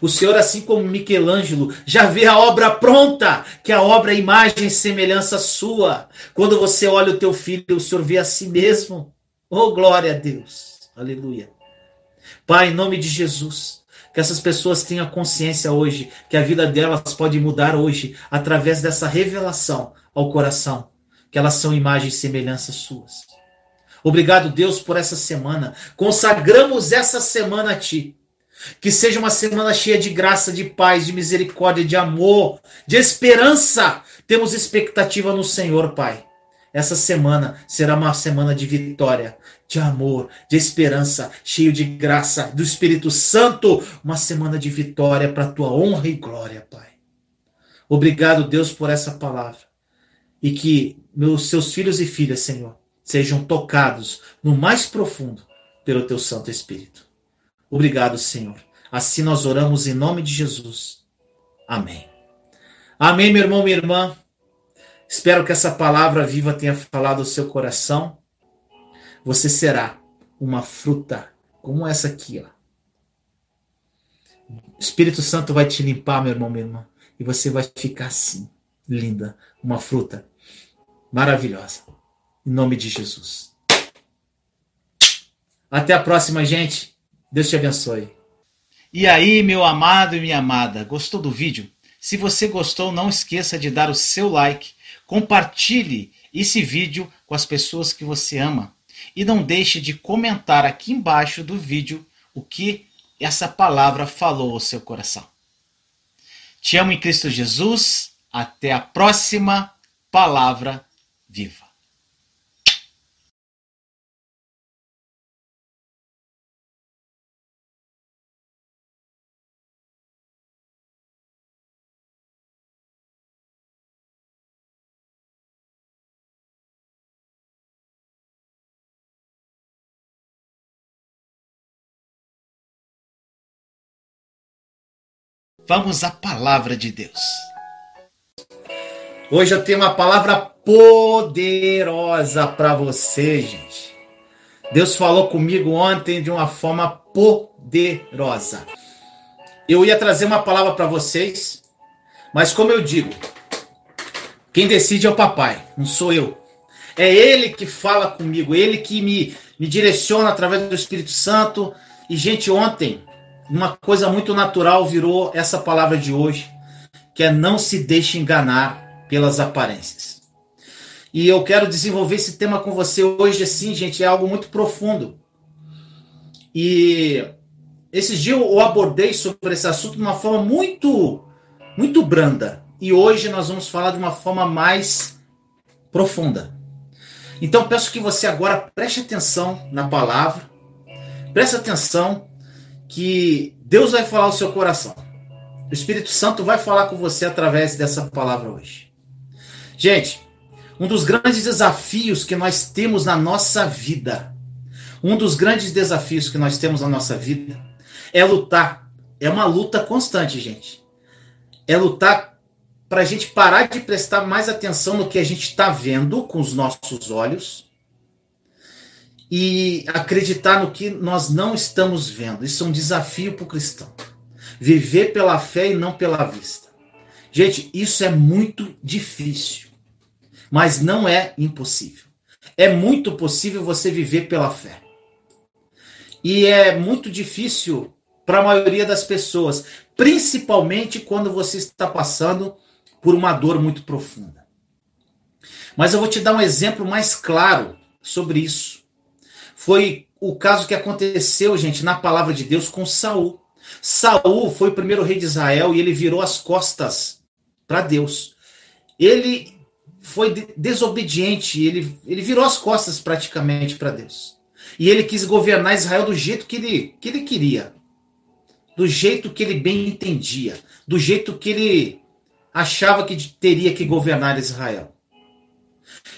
O Senhor, assim como Michelangelo, já vê a obra pronta, que a obra é imagem e semelhança sua. Quando você olha o teu filho, o Senhor vê a si mesmo. Oh, glória a Deus. Aleluia. Pai, em nome de Jesus, que essas pessoas tenham consciência hoje que a vida delas pode mudar hoje através dessa revelação ao coração, que elas são imagens e semelhanças suas. Obrigado, Deus, por essa semana. Consagramos essa semana a Ti. Que seja uma semana cheia de graça, de paz, de misericórdia, de amor, de esperança. Temos expectativa no Senhor, Pai. Essa semana será uma semana de vitória, de amor, de esperança, cheio de graça do Espírito Santo, uma semana de vitória para a tua honra e glória, Pai. Obrigado, Deus, por essa palavra. E que meus seus filhos e filhas, Senhor, sejam tocados no mais profundo pelo teu Santo Espírito. Obrigado, Senhor. Assim nós oramos em nome de Jesus. Amém. Amém, meu irmão, minha irmã. Espero que essa palavra viva tenha falado ao seu coração você será uma fruta como essa aqui, ó. O Espírito Santo vai te limpar, meu irmão, minha irmã, e você vai ficar assim, linda, uma fruta maravilhosa. Em nome de Jesus. Até a próxima, gente. Deus te abençoe. E aí, meu amado e minha amada, gostou do vídeo? Se você gostou, não esqueça de dar o seu like, compartilhe esse vídeo com as pessoas que você ama e não deixe de comentar aqui embaixo do vídeo o que essa palavra falou ao seu coração. Te amo em Cristo Jesus. Até a próxima palavra viva. Vamos à palavra de Deus. Hoje eu tenho uma palavra poderosa para você, gente. Deus falou comigo ontem de uma forma poderosa. Eu ia trazer uma palavra para vocês, mas como eu digo, quem decide é o papai, não sou eu. É ele que fala comigo, ele que me, me direciona através do Espírito Santo. E, gente, ontem uma coisa muito natural virou essa palavra de hoje, que é não se deixe enganar pelas aparências. E eu quero desenvolver esse tema com você hoje, assim, gente, é algo muito profundo. E esses dias eu abordei sobre esse assunto de uma forma muito, muito branda. E hoje nós vamos falar de uma forma mais profunda. Então peço que você agora preste atenção na palavra, preste atenção que Deus vai falar ao seu coração. O Espírito Santo vai falar com você através dessa palavra hoje. Gente, um dos grandes desafios que nós temos na nossa vida, um dos grandes desafios que nós temos na nossa vida é lutar. É uma luta constante, gente. É lutar para a gente parar de prestar mais atenção no que a gente está vendo com os nossos olhos e acreditar no que nós não estamos vendo. Isso é um desafio para o cristão. Viver pela fé e não pela vista. Gente, isso é muito difícil, mas não é impossível. É muito possível você viver pela fé. E é muito difícil para a maioria das pessoas, principalmente quando você está passando por uma dor muito profunda. Mas eu vou te dar um exemplo mais claro sobre isso foi o caso que aconteceu, gente, na palavra de Deus com Saul. Saul foi o primeiro rei de Israel e ele virou as costas para Deus. Ele foi desobediente, ele, ele virou as costas praticamente para Deus. E ele quis governar Israel do jeito que ele, que ele queria, do jeito que ele bem entendia, do jeito que ele achava que teria que governar Israel.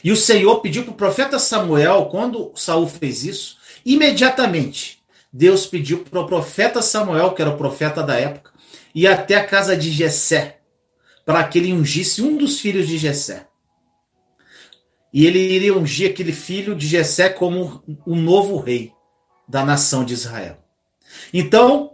E o Senhor pediu para o profeta Samuel, quando Saul fez isso, imediatamente Deus pediu para o profeta Samuel, que era o profeta da época, ir até a casa de Jessé, para que ele ungisse um dos filhos de Jessé. E ele iria ungir aquele filho de Jessé como o novo rei da nação de Israel. Então,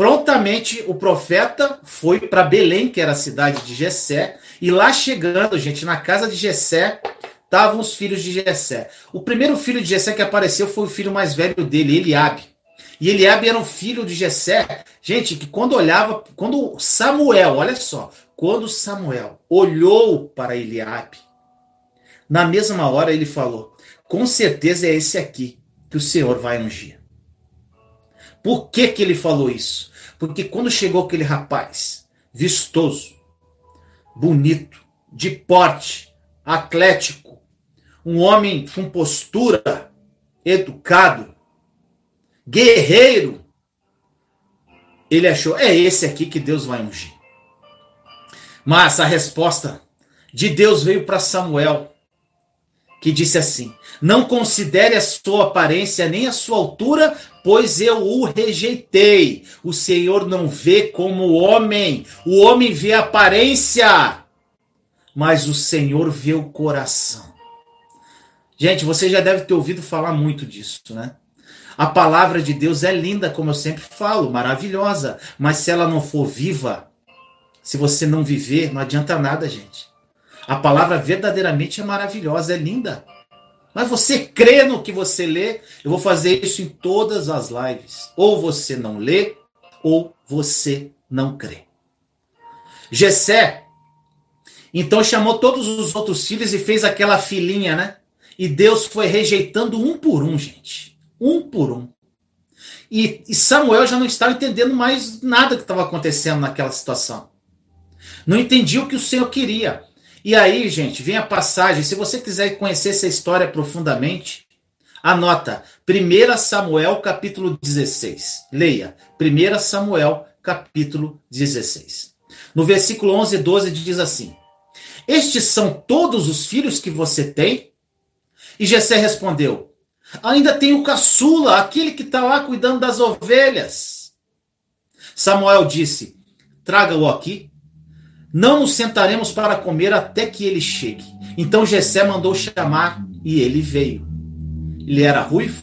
prontamente o profeta foi para Belém, que era a cidade de Jessé, e lá chegando, gente, na casa de Jessé, estavam os filhos de Jessé. O primeiro filho de Jessé que apareceu foi o filho mais velho dele, Eliabe. E Eliabe era um filho de Jessé, gente, que quando olhava, quando Samuel, olha só, quando Samuel olhou para Eliabe, na mesma hora ele falou: "Com certeza é esse aqui que o Senhor vai ungir". Por que que ele falou isso? Porque quando chegou aquele rapaz vistoso, bonito, de porte, atlético, um homem com postura, educado, guerreiro. Ele achou, é esse aqui que Deus vai ungir. Mas a resposta de Deus veio para Samuel, que disse assim: Não considere a sua aparência nem a sua altura, pois eu o rejeitei. O Senhor não vê como o homem, o homem vê a aparência, mas o Senhor vê o coração. Gente, você já deve ter ouvido falar muito disso, né? A palavra de Deus é linda, como eu sempre falo, maravilhosa, mas se ela não for viva, se você não viver, não adianta nada, gente. A palavra verdadeiramente é maravilhosa, é linda. Mas você crê no que você lê? Eu vou fazer isso em todas as lives. Ou você não lê, ou você não crê. Gessé, então chamou todos os outros filhos e fez aquela filinha, né? E Deus foi rejeitando um por um, gente. Um por um. E, e Samuel já não estava entendendo mais nada que estava acontecendo naquela situação. Não entendia o que o Senhor queria. E aí, gente, vem a passagem. Se você quiser conhecer essa história profundamente, anota 1 Samuel capítulo 16. Leia 1 Samuel capítulo 16. No versículo 11 e 12 diz assim: Estes são todos os filhos que você tem? E Jessé respondeu: Ainda tem o caçula, aquele que está lá cuidando das ovelhas. Samuel disse: Traga-o aqui não nos sentaremos para comer até que ele chegue. Então Jessé mandou chamar e ele veio. Ele era ruivo,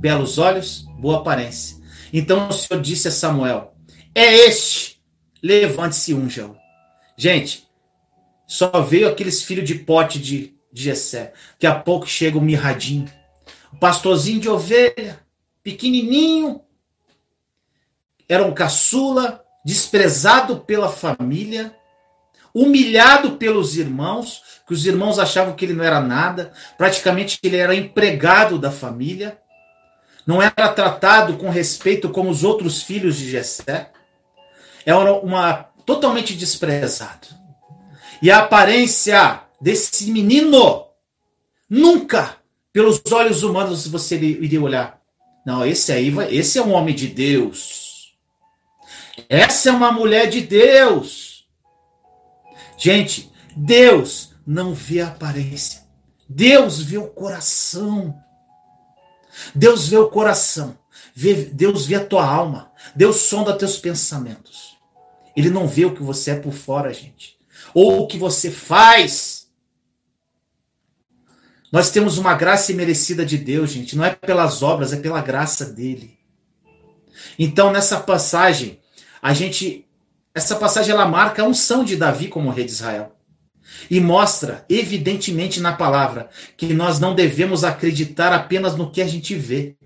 belos olhos, boa aparência. Então o Senhor disse a Samuel: É este, levante-se e unja-o. Gente, só veio aqueles filhos de pote de, de Jessé. Daqui a pouco chega o mirradinho, o pastorzinho de ovelha, pequenininho, era um caçula, desprezado pela família, humilhado pelos irmãos, que os irmãos achavam que ele não era nada, praticamente ele era empregado da família, não era tratado com respeito como os outros filhos de Jessé, era uma totalmente desprezado. E a aparência desse menino nunca pelos olhos humanos você iria olhar. Não, esse aí vai, esse é um homem de Deus. Essa é uma mulher de Deus. Gente, Deus não vê a aparência. Deus vê o coração. Deus vê o coração. Deus vê a tua alma. Deus sonda teus pensamentos. Ele não vê o que você é por fora, gente. Ou o que você faz. Nós temos uma graça imerecida de Deus, gente. Não é pelas obras, é pela graça dele. Então, nessa passagem, a gente essa passagem ela marca a unção de Davi como rei de Israel. E mostra, evidentemente, na palavra, que nós não devemos acreditar apenas no que a gente vê.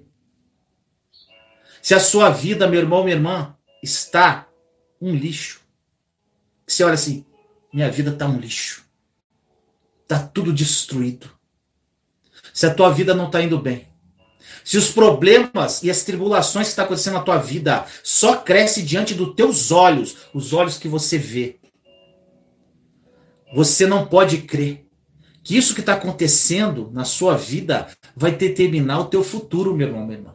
Se a sua vida, meu irmão, minha irmã, está um lixo. Você olha assim, minha vida está um lixo. Está tudo destruído. Se a tua vida não está indo bem, se os problemas e as tribulações que estão tá acontecendo na tua vida só crescem diante dos teus olhos, os olhos que você vê, você não pode crer que isso que está acontecendo na sua vida vai determinar o teu futuro, meu irmão, meu irmão.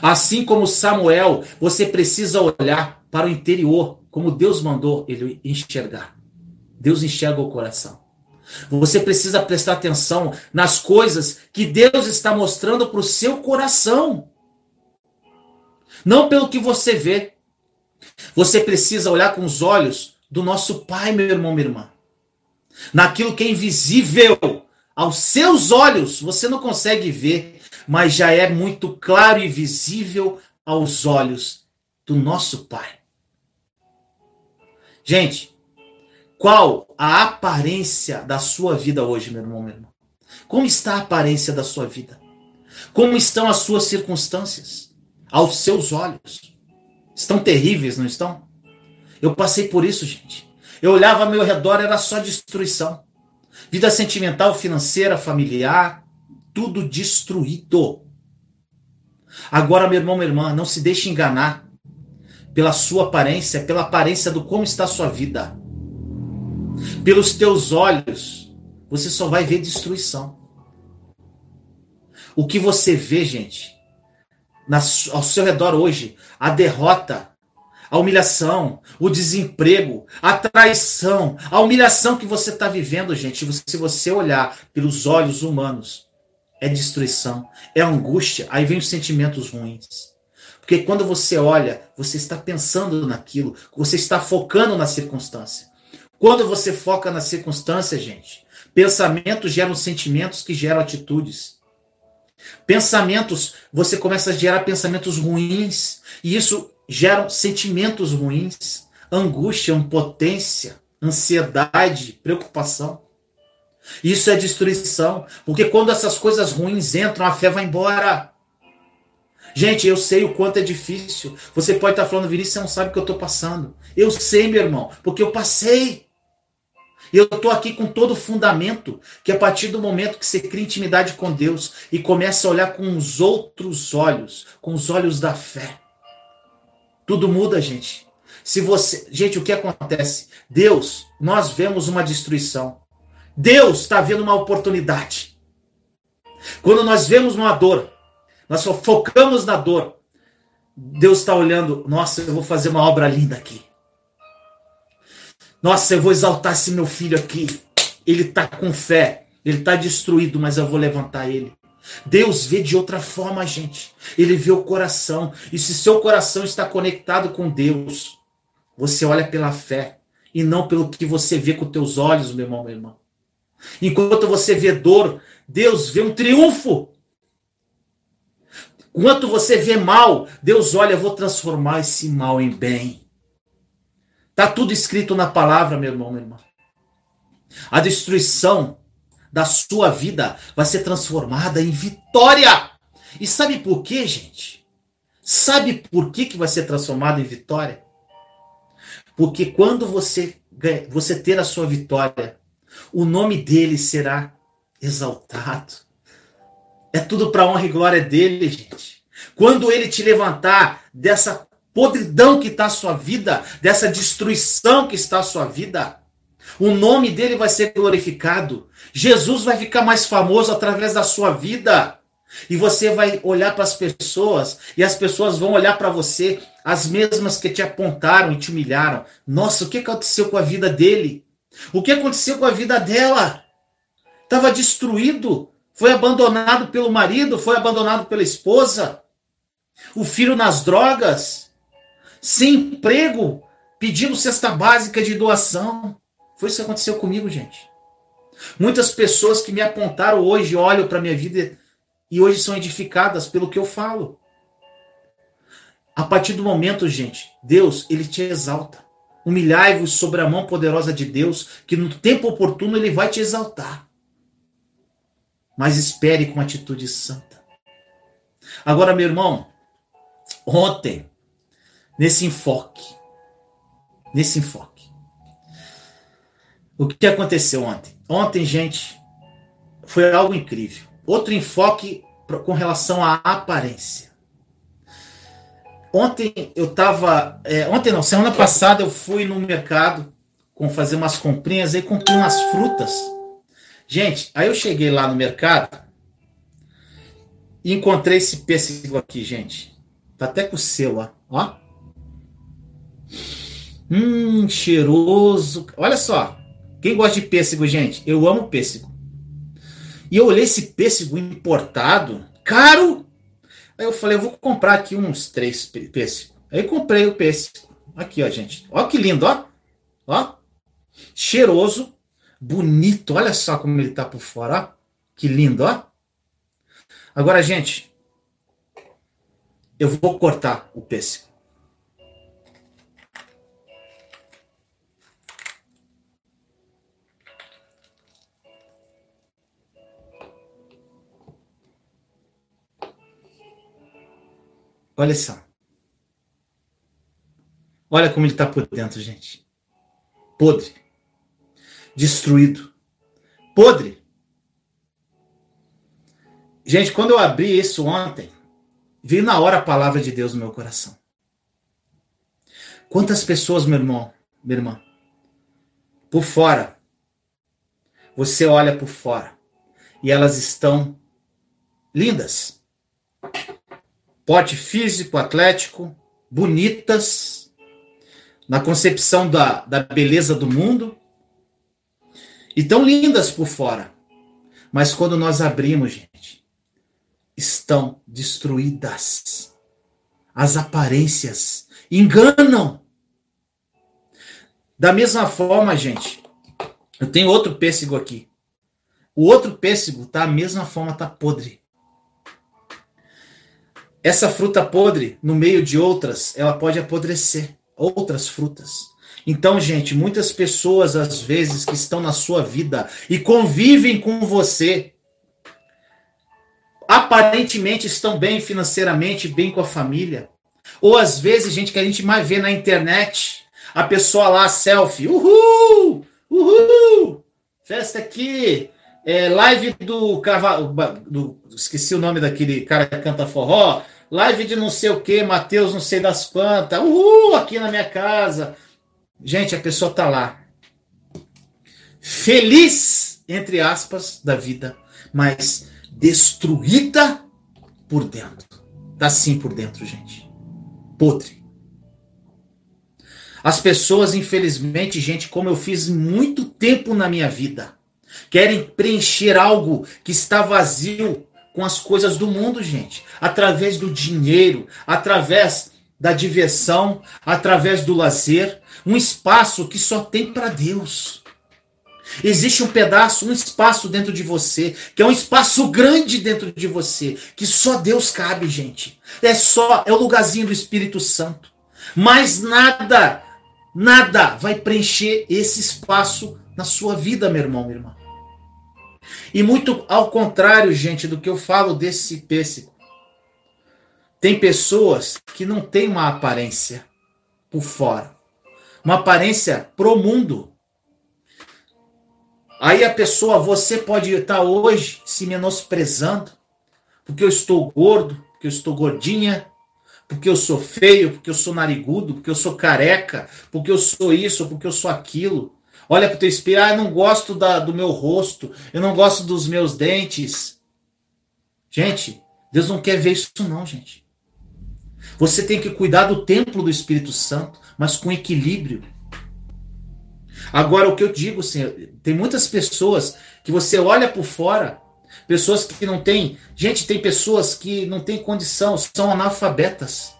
Assim como Samuel, você precisa olhar para o interior, como Deus mandou ele enxergar. Deus enxerga o coração. Você precisa prestar atenção nas coisas que Deus está mostrando para o seu coração. Não pelo que você vê. Você precisa olhar com os olhos do nosso Pai, meu irmão, minha irmã. Naquilo que é invisível aos seus olhos, você não consegue ver, mas já é muito claro e visível aos olhos do nosso Pai. Gente, qual a aparência da sua vida hoje, meu irmão, meu irmão? Como está a aparência da sua vida? Como estão as suas circunstâncias? Aos seus olhos. Estão terríveis, não estão? Eu passei por isso, gente. Eu olhava ao meu redor, era só destruição. Vida sentimental, financeira, familiar, tudo destruído. Agora, meu irmão, minha irmã, não se deixe enganar pela sua aparência, pela aparência do como está a sua vida pelos teus olhos, você só vai ver destruição. O que você vê, gente, na, ao seu redor hoje, a derrota, a humilhação, o desemprego, a traição, a humilhação que você está vivendo, gente, se você olhar pelos olhos humanos, é destruição, é angústia, aí vem os sentimentos ruins. Porque quando você olha, você está pensando naquilo, você está focando na circunstância. Quando você foca na circunstância, gente, pensamentos geram sentimentos que geram atitudes. Pensamentos, você começa a gerar pensamentos ruins, e isso gera sentimentos ruins, angústia, impotência, ansiedade, preocupação. Isso é destruição, porque quando essas coisas ruins entram, a fé vai embora. Gente, eu sei o quanto é difícil. Você pode estar falando, Vinícius, você não sabe o que eu estou passando. Eu sei, meu irmão, porque eu passei. E eu estou aqui com todo o fundamento que a partir do momento que você cria intimidade com Deus e começa a olhar com os outros olhos, com os olhos da fé, tudo muda, gente. Se você, gente, o que acontece? Deus, nós vemos uma destruição. Deus está vendo uma oportunidade. Quando nós vemos uma dor, nós só focamos na dor. Deus está olhando, nossa, eu vou fazer uma obra linda aqui. Nossa, eu vou exaltar esse meu filho aqui. Ele está com fé. Ele está destruído, mas eu vou levantar ele. Deus vê de outra forma, gente. Ele vê o coração. E se seu coração está conectado com Deus, você olha pela fé e não pelo que você vê com teus olhos, meu irmão, minha irmã. Enquanto você vê dor, Deus vê um triunfo. Enquanto você vê mal, Deus olha, eu vou transformar esse mal em bem. Está tudo escrito na palavra, meu irmão, minha irmã. A destruição da sua vida vai ser transformada em vitória. E sabe por quê, gente? Sabe por que, que vai ser transformada em vitória? Porque quando você, você ter a sua vitória, o nome dele será exaltado. É tudo para honra e glória dele, gente. Quando ele te levantar dessa podridão que está a sua vida, dessa destruição que está a sua vida. O nome dele vai ser glorificado. Jesus vai ficar mais famoso através da sua vida. E você vai olhar para as pessoas e as pessoas vão olhar para você, as mesmas que te apontaram e te humilharam. Nossa, o que aconteceu com a vida dele? O que aconteceu com a vida dela? Estava destruído. Foi abandonado pelo marido, foi abandonado pela esposa. O filho nas drogas sem emprego, pedindo cesta básica de doação. Foi isso que aconteceu comigo, gente. Muitas pessoas que me apontaram hoje olham para minha vida e hoje são edificadas pelo que eu falo. A partir do momento, gente, Deus, ele te exalta. Humilhai-vos sobre a mão poderosa de Deus, que no tempo oportuno ele vai te exaltar. Mas espere com atitude santa. Agora, meu irmão, ontem nesse enfoque. Nesse enfoque. O que aconteceu ontem? Ontem, gente, foi algo incrível. Outro enfoque com relação à aparência. Ontem eu estava. É, ontem não, semana passada eu fui no mercado com fazer umas comprinhas e comprei umas frutas. Gente, aí eu cheguei lá no mercado e encontrei esse pêssego aqui, gente. Tá até com o seu, ó. ó. Hum, cheiroso. Olha só. Quem gosta de pêssego, gente? Eu amo pêssego. E eu olhei esse pêssego importado, caro. Aí eu falei, eu vou comprar aqui uns três pêssegos. Aí comprei o pêssego. Aqui, ó, gente. Ó que lindo, ó. Ó. Cheiroso, bonito. Olha só como ele tá por fora, ó. Que lindo, ó. Agora, gente, eu vou cortar o pêssego. Olha só. Olha como ele está por dentro, gente. Podre. Destruído. Podre. Gente, quando eu abri isso ontem, veio na hora a palavra de Deus no meu coração. Quantas pessoas, meu irmão, minha irmã, por fora, você olha por fora e elas estão lindas, porte físico, atlético, bonitas, na concepção da, da beleza do mundo, e tão lindas por fora. Mas quando nós abrimos, gente, estão destruídas. As aparências enganam. Da mesma forma, gente, eu tenho outro pêssego aqui. O outro pêssego tá a mesma forma, tá podre. Essa fruta podre, no meio de outras, ela pode apodrecer outras frutas. Então, gente, muitas pessoas, às vezes, que estão na sua vida e convivem com você, aparentemente estão bem financeiramente, bem com a família. Ou às vezes, gente, que a gente mais vê na internet, a pessoa lá, selfie, uhul, uhul, festa aqui, é, live do cavalo, do, esqueci o nome daquele cara que canta forró, live de não sei o que, Mateus não sei das quantas, uhul, aqui na minha casa. Gente, a pessoa tá lá, feliz, entre aspas, da vida, mas destruída por dentro. Tá assim por dentro, gente. Podre. As pessoas, infelizmente, gente, como eu fiz muito tempo na minha vida, querem preencher algo que está vazio com as coisas do mundo, gente, através do dinheiro, através da diversão, através do lazer, um espaço que só tem para Deus. Existe um pedaço, um espaço dentro de você, que é um espaço grande dentro de você, que só Deus cabe, gente. É só, é o lugarzinho do Espírito Santo. Mas nada, nada vai preencher esse espaço na sua vida, meu irmão, minha irmã. E muito ao contrário, gente, do que eu falo desse pêssego. Tem pessoas que não têm uma aparência por fora, uma aparência pro mundo. Aí a pessoa, você pode estar hoje se menosprezando, porque eu estou gordo, porque eu estou gordinha, porque eu sou feio, porque eu sou narigudo, porque eu sou careca, porque eu sou isso, porque eu sou aquilo. Olha para o teu espelho, ah, eu não gosto da, do meu rosto, eu não gosto dos meus dentes. Gente, Deus não quer ver isso não, gente. Você tem que cuidar do templo do Espírito Santo, mas com equilíbrio. Agora, o que eu digo, Senhor, tem muitas pessoas que você olha por fora, pessoas que não têm. Gente, tem pessoas que não têm condição, são analfabetas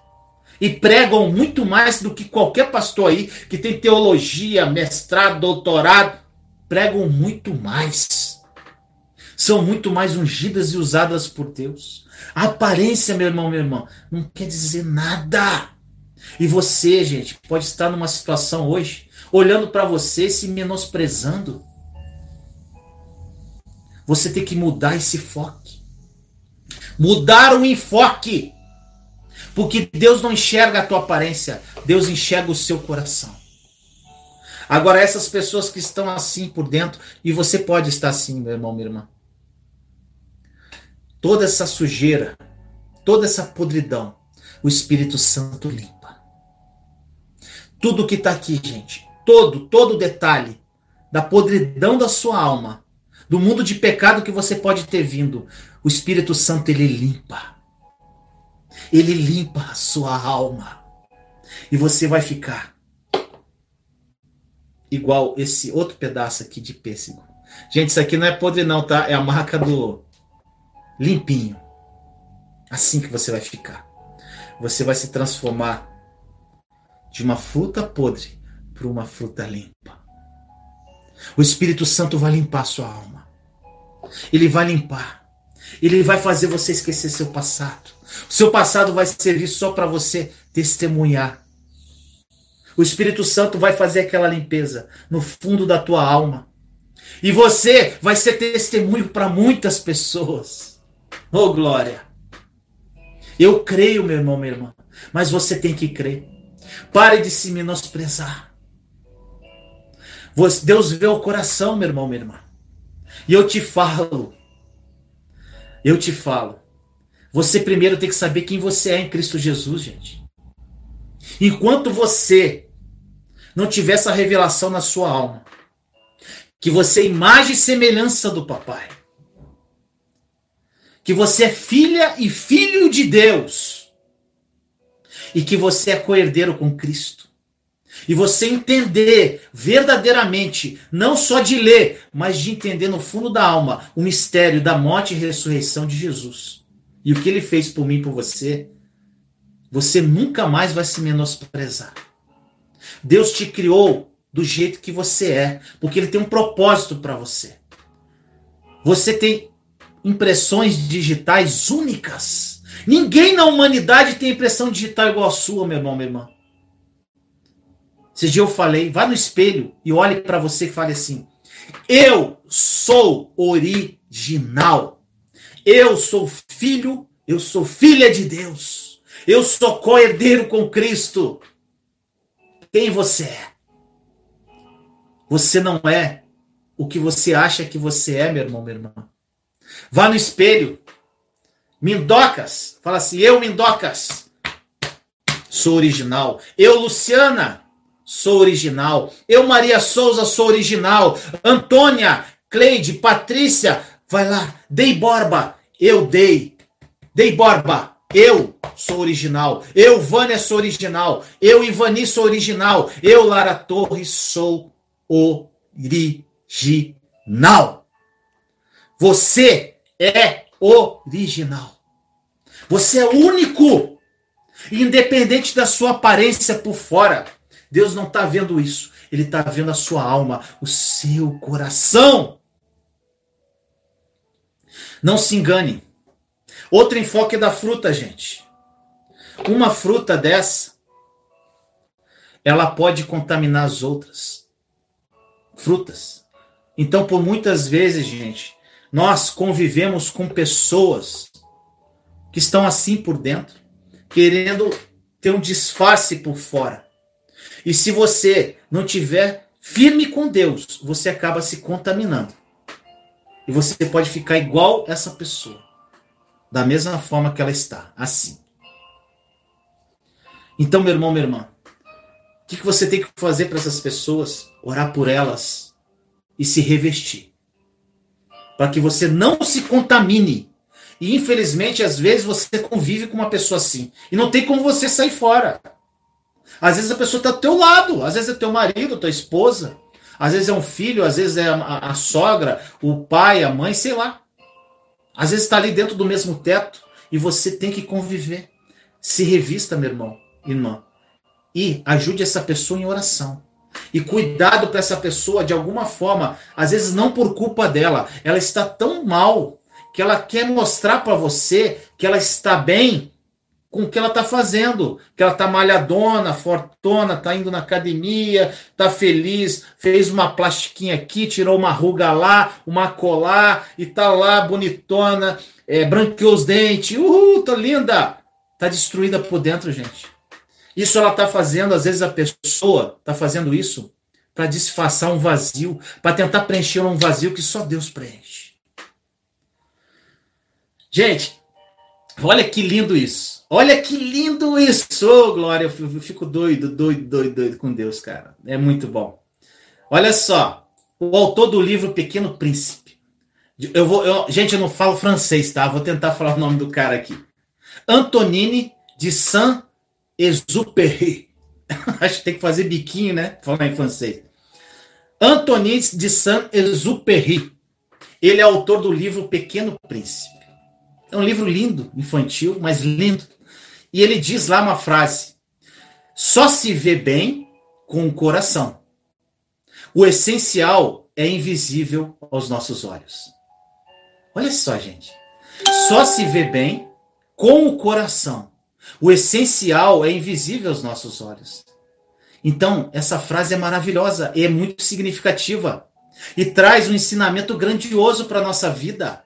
e pregam muito mais do que qualquer pastor aí que tem teologia, mestrado, doutorado, pregam muito mais. São muito mais ungidas e usadas por Deus. A aparência, meu irmão, meu irmão, não quer dizer nada. E você, gente, pode estar numa situação hoje, olhando para você, se menosprezando. Você tem que mudar esse foco. Mudar o enfoque. Porque Deus não enxerga a tua aparência, Deus enxerga o seu coração. Agora, essas pessoas que estão assim por dentro, e você pode estar assim, meu irmão, minha irmã. Toda essa sujeira, toda essa podridão, o Espírito Santo limpa. Tudo que está aqui, gente, todo, todo detalhe da podridão da sua alma, do mundo de pecado que você pode ter vindo, o Espírito Santo ele limpa. Ele limpa a sua alma. E você vai ficar igual esse outro pedaço aqui de pêssego. Gente, isso aqui não é podre não, tá? É a marca do limpinho. Assim que você vai ficar. Você vai se transformar de uma fruta podre para uma fruta limpa. O Espírito Santo vai limpar a sua alma. Ele vai limpar. Ele vai fazer você esquecer seu passado. O seu passado vai servir só para você testemunhar. O Espírito Santo vai fazer aquela limpeza no fundo da tua alma. E você vai ser testemunho para muitas pessoas. Oh, glória! Eu creio, meu irmão, minha irmã, mas você tem que crer. Pare de se menosprezar. Deus vê o coração, meu irmão, minha irmã. E eu te falo, eu te falo, você primeiro tem que saber quem você é em Cristo Jesus, gente. Enquanto você não tiver essa revelação na sua alma, que você é imagem e semelhança do papai, que você é filha e filho de Deus, e que você é coerdeiro com Cristo, e você entender verdadeiramente, não só de ler, mas de entender no fundo da alma o mistério da morte e ressurreição de Jesus e o que ele fez por mim por você, você nunca mais vai se menosprezar. Deus te criou do jeito que você é, porque ele tem um propósito para você. Você tem impressões digitais únicas. Ninguém na humanidade tem impressão digital igual a sua, meu irmão, minha irmã. Esse dia eu falei, vá no espelho e olhe para você e fale assim: Eu sou original. Eu sou filho, eu sou filha de Deus. Eu sou co-herdeiro com Cristo. Quem você é? Você não é o que você acha que você é, meu irmão, minha irmã. Vá no espelho. Mindocas. Fala assim, eu, Mindocas. Sou original. Eu, Luciana. Sou original. Eu, Maria Souza, sou original. Antônia, Cleide, Patrícia. Vai lá. Dei Borba. Eu dei. Dei Borba. Eu sou original. Eu, Vânia, sou original. Eu, Ivani, sou original. Eu, Lara Torres, sou original. Você é original. Você é único. Independente da sua aparência por fora. Deus não está vendo isso. Ele está vendo a sua alma, o seu coração. Não se engane. Outro enfoque da fruta, gente. Uma fruta dessa, ela pode contaminar as outras frutas. Então, por muitas vezes, gente, nós convivemos com pessoas que estão assim por dentro, querendo ter um disfarce por fora. E se você não tiver firme com Deus, você acaba se contaminando. E você pode ficar igual essa pessoa, da mesma forma que ela está, assim. Então, meu irmão, minha irmã, o que, que você tem que fazer para essas pessoas? Orar por elas e se revestir. Para que você não se contamine. E infelizmente, às vezes, você convive com uma pessoa assim. E não tem como você sair fora. Às vezes a pessoa está do teu lado, às vezes é teu marido, tua esposa, às vezes é um filho, às vezes é a, a sogra, o pai, a mãe, sei lá. Às vezes está ali dentro do mesmo teto e você tem que conviver. Se revista, meu irmão, irmã, e ajude essa pessoa em oração. E cuidado para essa pessoa de alguma forma, às vezes não por culpa dela, ela está tão mal que ela quer mostrar para você que ela está bem com o que ela está fazendo, que ela está malhadona, fortona, está indo na academia, está feliz, fez uma plastiquinha aqui, tirou uma ruga lá, uma colar e tá lá bonitona, é, branqueou os dentes, uhul, tá linda, tá destruída por dentro, gente. Isso ela está fazendo, às vezes a pessoa está fazendo isso para disfarçar um vazio, para tentar preencher um vazio que só Deus preenche. Gente, olha que lindo isso. Olha que lindo isso! Oh, Glória, eu fico doido, doido, doido, doido com Deus, cara. É muito bom. Olha só, o autor do livro Pequeno Príncipe. Eu vou, eu, gente, eu não falo francês, tá? Vou tentar falar o nome do cara aqui. Antonine de Saint-Exupéry. Acho que tem que fazer biquinho, né? Falar em francês. Antonine de Saint-Exupéry. Ele é autor do livro Pequeno Príncipe. É um livro lindo, infantil, mas lindo. E ele diz lá uma frase: só se vê bem com o coração. O essencial é invisível aos nossos olhos. Olha só, gente. Só se vê bem com o coração. O essencial é invisível aos nossos olhos. Então, essa frase é maravilhosa e é muito significativa e traz um ensinamento grandioso para a nossa vida.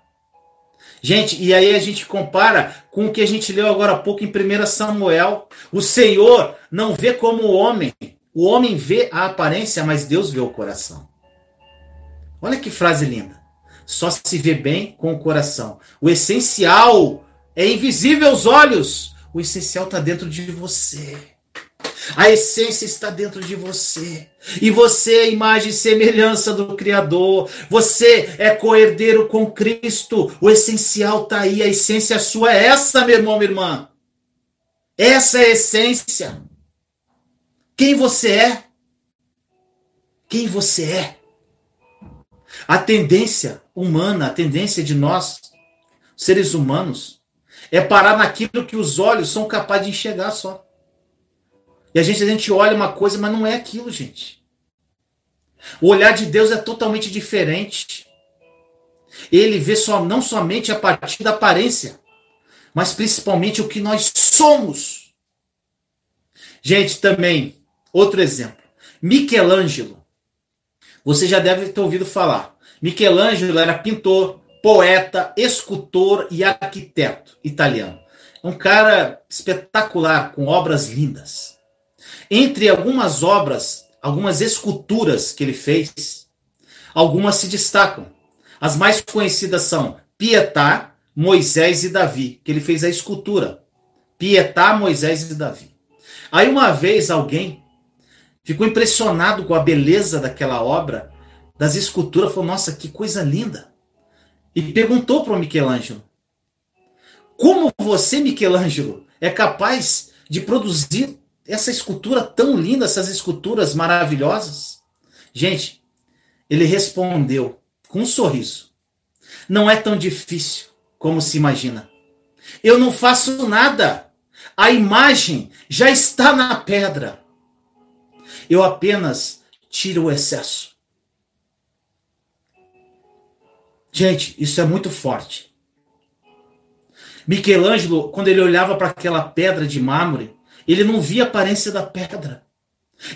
Gente, e aí a gente compara com o que a gente leu agora há pouco em 1 Samuel. O Senhor não vê como o homem. O homem vê a aparência, mas Deus vê o coração. Olha que frase linda. Só se vê bem com o coração. O essencial é invisível aos olhos. O essencial está dentro de você. A essência está dentro de você. E você é imagem e semelhança do Criador. Você é coerdeiro com Cristo. O essencial está aí. A essência sua é essa, meu irmão, minha irmã. Essa é a essência. Quem você é? Quem você é? A tendência humana, a tendência de nós, seres humanos, é parar naquilo que os olhos são capazes de enxergar só. E a gente, a gente olha uma coisa, mas não é aquilo, gente. O olhar de Deus é totalmente diferente. Ele vê só, não somente a partir da aparência, mas principalmente o que nós somos. Gente, também, outro exemplo. Michelangelo. Você já deve ter ouvido falar. Michelangelo era pintor, poeta, escultor e arquiteto italiano. Um cara espetacular, com obras lindas. Entre algumas obras, algumas esculturas que ele fez, algumas se destacam. As mais conhecidas são Pietá, Moisés e Davi, que ele fez a escultura. Pietá, Moisés e Davi. Aí uma vez alguém ficou impressionado com a beleza daquela obra, das esculturas, falou: Nossa, que coisa linda! E perguntou para o Michelangelo: Como você, Michelangelo, é capaz de produzir essa escultura tão linda, essas esculturas maravilhosas? Gente, ele respondeu com um sorriso: Não é tão difícil como se imagina. Eu não faço nada. A imagem já está na pedra. Eu apenas tiro o excesso. Gente, isso é muito forte. Michelangelo, quando ele olhava para aquela pedra de mármore, ele não via a aparência da pedra.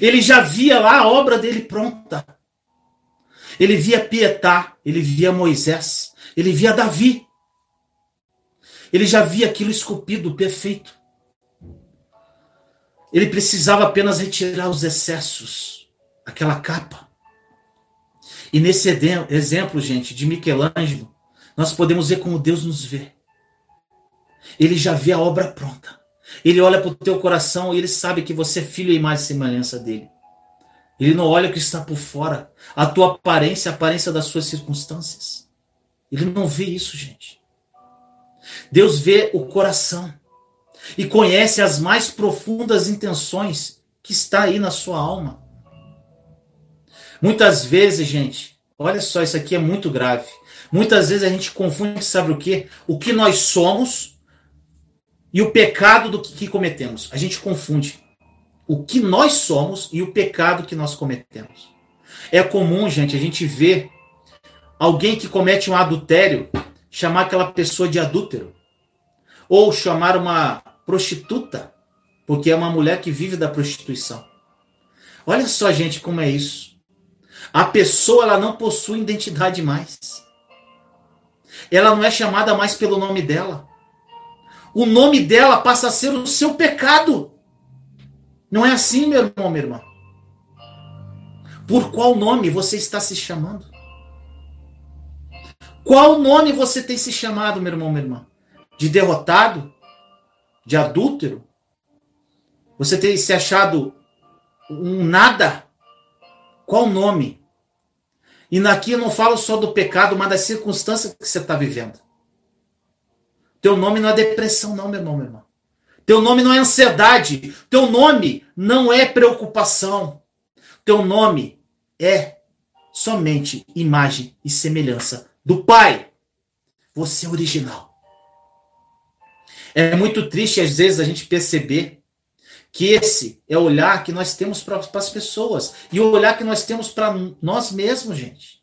Ele já via lá a obra dele pronta. Ele via Pietá, ele via Moisés, ele via Davi. Ele já via aquilo esculpido, perfeito. Ele precisava apenas retirar os excessos, aquela capa. E nesse exemplo, gente, de Michelangelo, nós podemos ver como Deus nos vê. Ele já vê a obra pronta. Ele olha para o teu coração e ele sabe que você é filho e imagem e semelhança dele. Ele não olha o que está por fora, a tua aparência, a aparência das suas circunstâncias. Ele não vê isso, gente. Deus vê o coração e conhece as mais profundas intenções que está aí na sua alma. Muitas vezes, gente, olha só, isso aqui é muito grave. Muitas vezes a gente confunde, sabe o que? O que nós somos e o pecado do que cometemos. A gente confunde o que nós somos e o pecado que nós cometemos. É comum, gente, a gente ver alguém que comete um adultério chamar aquela pessoa de adúltero. Ou chamar uma prostituta, porque é uma mulher que vive da prostituição. Olha só, gente, como é isso. A pessoa ela não possui identidade mais. Ela não é chamada mais pelo nome dela. O nome dela passa a ser o seu pecado. Não é assim, meu irmão, minha irmã. Por qual nome você está se chamando? Qual nome você tem se chamado, meu irmão, minha irmã? De derrotado? De adúltero? Você tem se achado um nada? Qual nome? E aqui eu não falo só do pecado, mas das circunstâncias que você está vivendo. Teu nome não é depressão, não, meu irmão, meu irmão. Teu nome não é ansiedade. Teu nome não é preocupação. Teu nome é somente imagem e semelhança do Pai. Você é original. É muito triste, às vezes, a gente perceber que esse é o olhar que nós temos para as pessoas e o olhar que nós temos para nós mesmos, gente.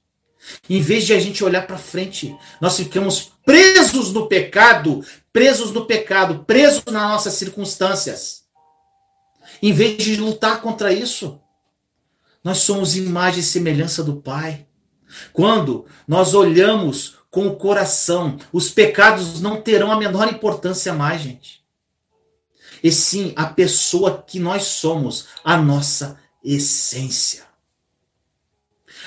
Em vez de a gente olhar para frente, nós ficamos presos no pecado, presos no pecado, presos nas nossas circunstâncias. Em vez de lutar contra isso, nós somos imagem e semelhança do Pai. Quando nós olhamos com o coração, os pecados não terão a menor importância mais, gente e sim a pessoa que nós somos, a nossa essência.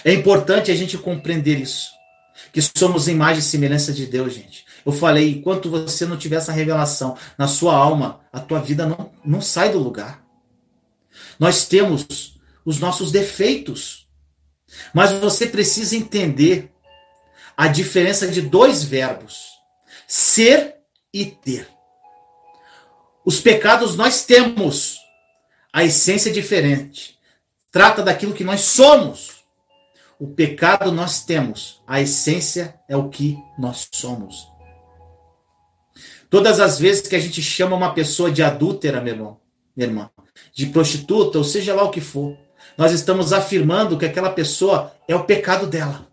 É importante a gente compreender isso, que somos imagem e semelhança de Deus, gente. Eu falei, enquanto você não tiver essa revelação na sua alma, a tua vida não, não sai do lugar. Nós temos os nossos defeitos, mas você precisa entender a diferença de dois verbos: ser e ter. Os pecados nós temos. A essência é diferente. Trata daquilo que nós somos. O pecado nós temos. A essência é o que nós somos. Todas as vezes que a gente chama uma pessoa de adúltera, meu irmão, minha irmã, de prostituta, ou seja lá o que for, nós estamos afirmando que aquela pessoa é o pecado dela.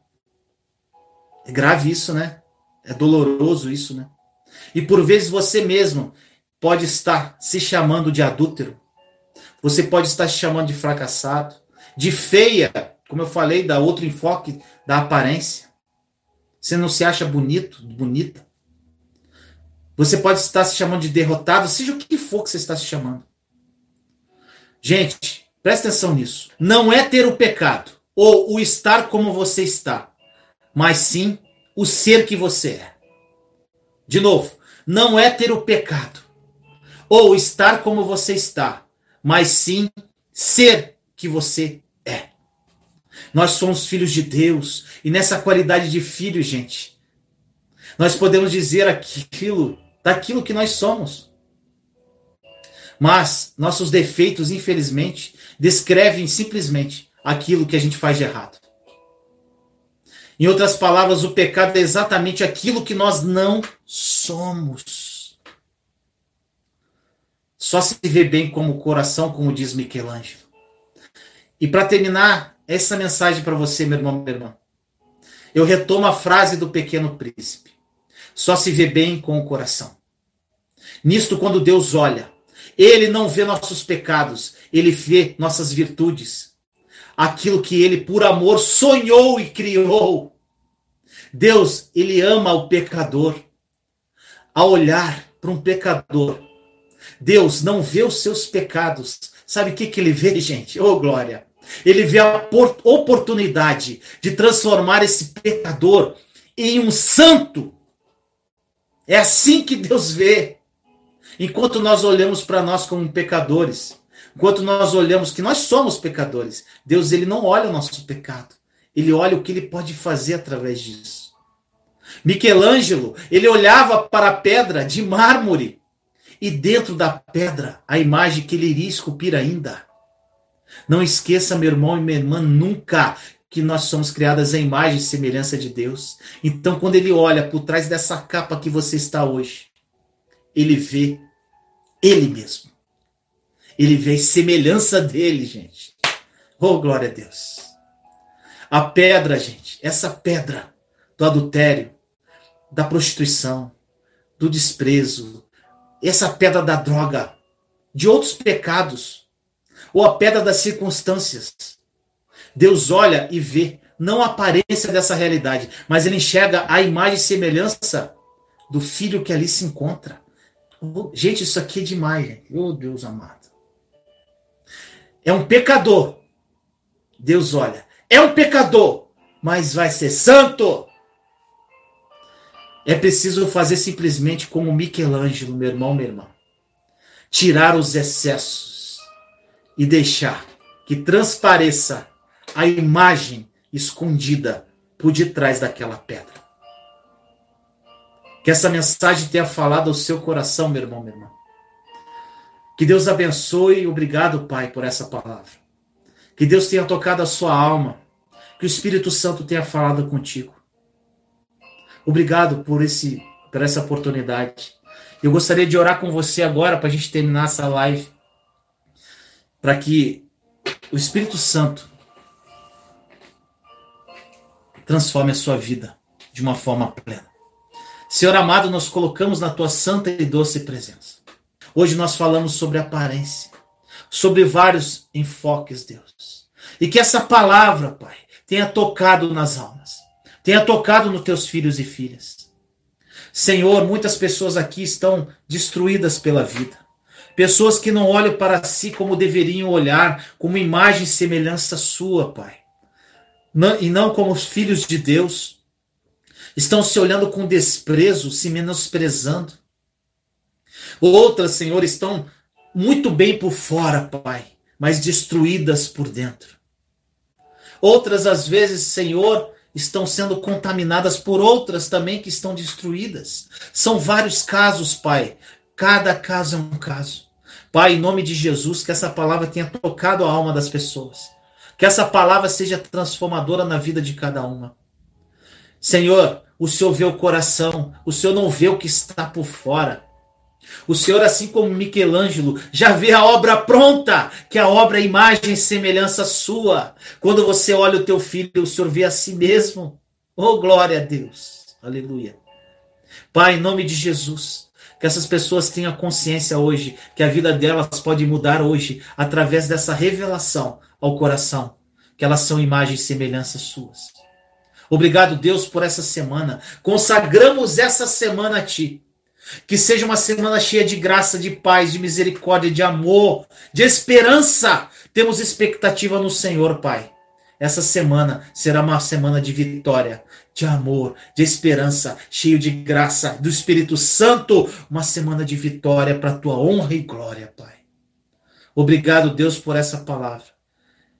É grave isso, né? É doloroso isso, né? E por vezes você mesmo pode estar se chamando de adúltero. Você pode estar se chamando de fracassado, de feia, como eu falei, da outro enfoque da aparência. Você não se acha bonito, bonita. Você pode estar se chamando de derrotado, seja o que for que você está se chamando. Gente, presta atenção nisso. Não é ter o pecado ou o estar como você está, mas sim o ser que você é. De novo, não é ter o pecado ou estar como você está, mas sim ser que você. Nós somos filhos de Deus e nessa qualidade de filho, gente, nós podemos dizer aquilo daquilo que nós somos. Mas nossos defeitos, infelizmente, descrevem simplesmente aquilo que a gente faz de errado. Em outras palavras, o pecado é exatamente aquilo que nós não somos. Só se vê bem como o coração, como diz Michelangelo. E para terminar essa mensagem para você, meu irmão, minha irmã, eu retomo a frase do pequeno príncipe. Só se vê bem com o coração. Nisto, quando Deus olha ele não vê nossos pecados, ele vê nossas virtudes. Aquilo que ele, por amor, sonhou e criou. Deus, ele ama o pecador. A olhar para um pecador, Deus não vê os seus pecados. Sabe o que, que ele vê, gente? Oh, glória! Ele vê a oportunidade de transformar esse pecador em um santo. É assim que Deus vê. Enquanto nós olhamos para nós como pecadores, enquanto nós olhamos que nós somos pecadores, Deus ele não olha o nosso pecado. Ele olha o que ele pode fazer através disso. Michelangelo, ele olhava para a pedra de mármore e dentro da pedra a imagem que ele iria esculpir ainda. Não esqueça, meu irmão e minha irmã, nunca que nós somos criadas à imagem e semelhança de Deus. Então, quando ele olha por trás dessa capa que você está hoje, ele vê ele mesmo. Ele vê semelhança dele, gente. Oh, glória a Deus. A pedra, gente, essa pedra do adultério, da prostituição, do desprezo, essa pedra da droga, de outros pecados, ou a pedra das circunstâncias. Deus olha e vê não a aparência dessa realidade, mas ele enxerga a imagem e semelhança do filho que ali se encontra. Gente, isso aqui é demais, gente. Oh, Deus amado. É um pecador. Deus olha. É um pecador, mas vai ser santo. É preciso fazer simplesmente como Michelangelo, meu irmão, minha irmã. Tirar os excessos e deixar que transpareça a imagem escondida por detrás daquela pedra. Que essa mensagem tenha falado ao seu coração, meu irmão, minha irmã. Que Deus abençoe. Obrigado, Pai, por essa palavra. Que Deus tenha tocado a sua alma. Que o Espírito Santo tenha falado contigo. Obrigado por, esse, por essa oportunidade. Eu gostaria de orar com você agora para a gente terminar essa live. Para que o Espírito Santo transforme a sua vida de uma forma plena. Senhor amado, nós colocamos na tua santa e doce presença. Hoje nós falamos sobre aparência, sobre vários enfoques, Deus. E que essa palavra, Pai, tenha tocado nas almas, tenha tocado nos teus filhos e filhas. Senhor, muitas pessoas aqui estão destruídas pela vida. Pessoas que não olham para si como deveriam olhar, como imagem e semelhança sua, Pai. E não como os filhos de Deus, estão se olhando com desprezo, se menosprezando. Outras, Senhor, estão muito bem por fora, Pai, mas destruídas por dentro. Outras, às vezes, Senhor, estão sendo contaminadas por outras também que estão destruídas. São vários casos, Pai. Cada caso é um caso. Pai, em nome de Jesus, que essa palavra tenha tocado a alma das pessoas. Que essa palavra seja transformadora na vida de cada uma. Senhor, o Senhor vê o coração, o Senhor não vê o que está por fora. O Senhor, assim como Michelangelo, já vê a obra pronta, que a obra é imagem e semelhança sua. Quando você olha o teu filho, o Senhor vê a si mesmo. Oh, glória a Deus. Aleluia. Pai, em nome de Jesus, que essas pessoas tenham consciência hoje que a vida delas pode mudar hoje através dessa revelação ao coração, que elas são imagens e semelhanças suas. Obrigado, Deus, por essa semana. Consagramos essa semana a Ti. Que seja uma semana cheia de graça, de paz, de misericórdia, de amor, de esperança. Temos expectativa no Senhor, Pai. Essa semana será uma semana de vitória, de amor, de esperança, cheio de graça do Espírito Santo. Uma semana de vitória para a tua honra e glória, Pai. Obrigado, Deus, por essa palavra.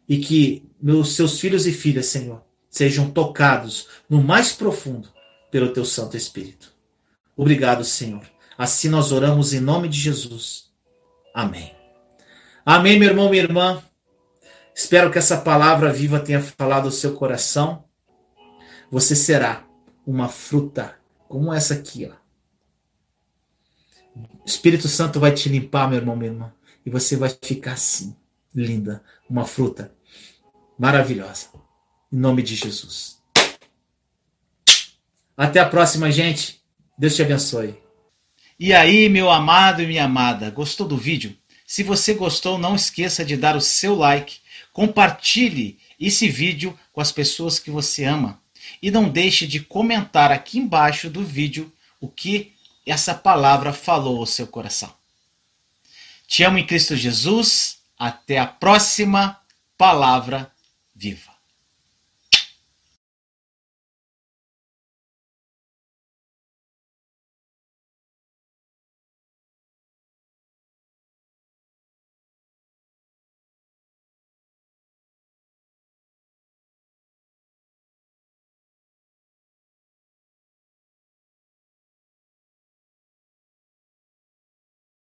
E que meus seus filhos e filhas, Senhor, sejam tocados no mais profundo pelo teu Santo Espírito. Obrigado, Senhor. Assim nós oramos em nome de Jesus. Amém. Amém, meu irmão, minha irmã. Espero que essa palavra viva tenha falado ao seu coração. Você será uma fruta como essa aqui, ó. O Espírito Santo vai te limpar, meu irmão, minha irmã, e você vai ficar assim, linda, uma fruta maravilhosa. Em nome de Jesus. Até a próxima, gente. Deus te abençoe. E aí, meu amado e minha amada, gostou do vídeo? Se você gostou, não esqueça de dar o seu like, compartilhe esse vídeo com as pessoas que você ama e não deixe de comentar aqui embaixo do vídeo o que essa palavra falou ao seu coração. Te amo em Cristo Jesus. Até a próxima palavra viva.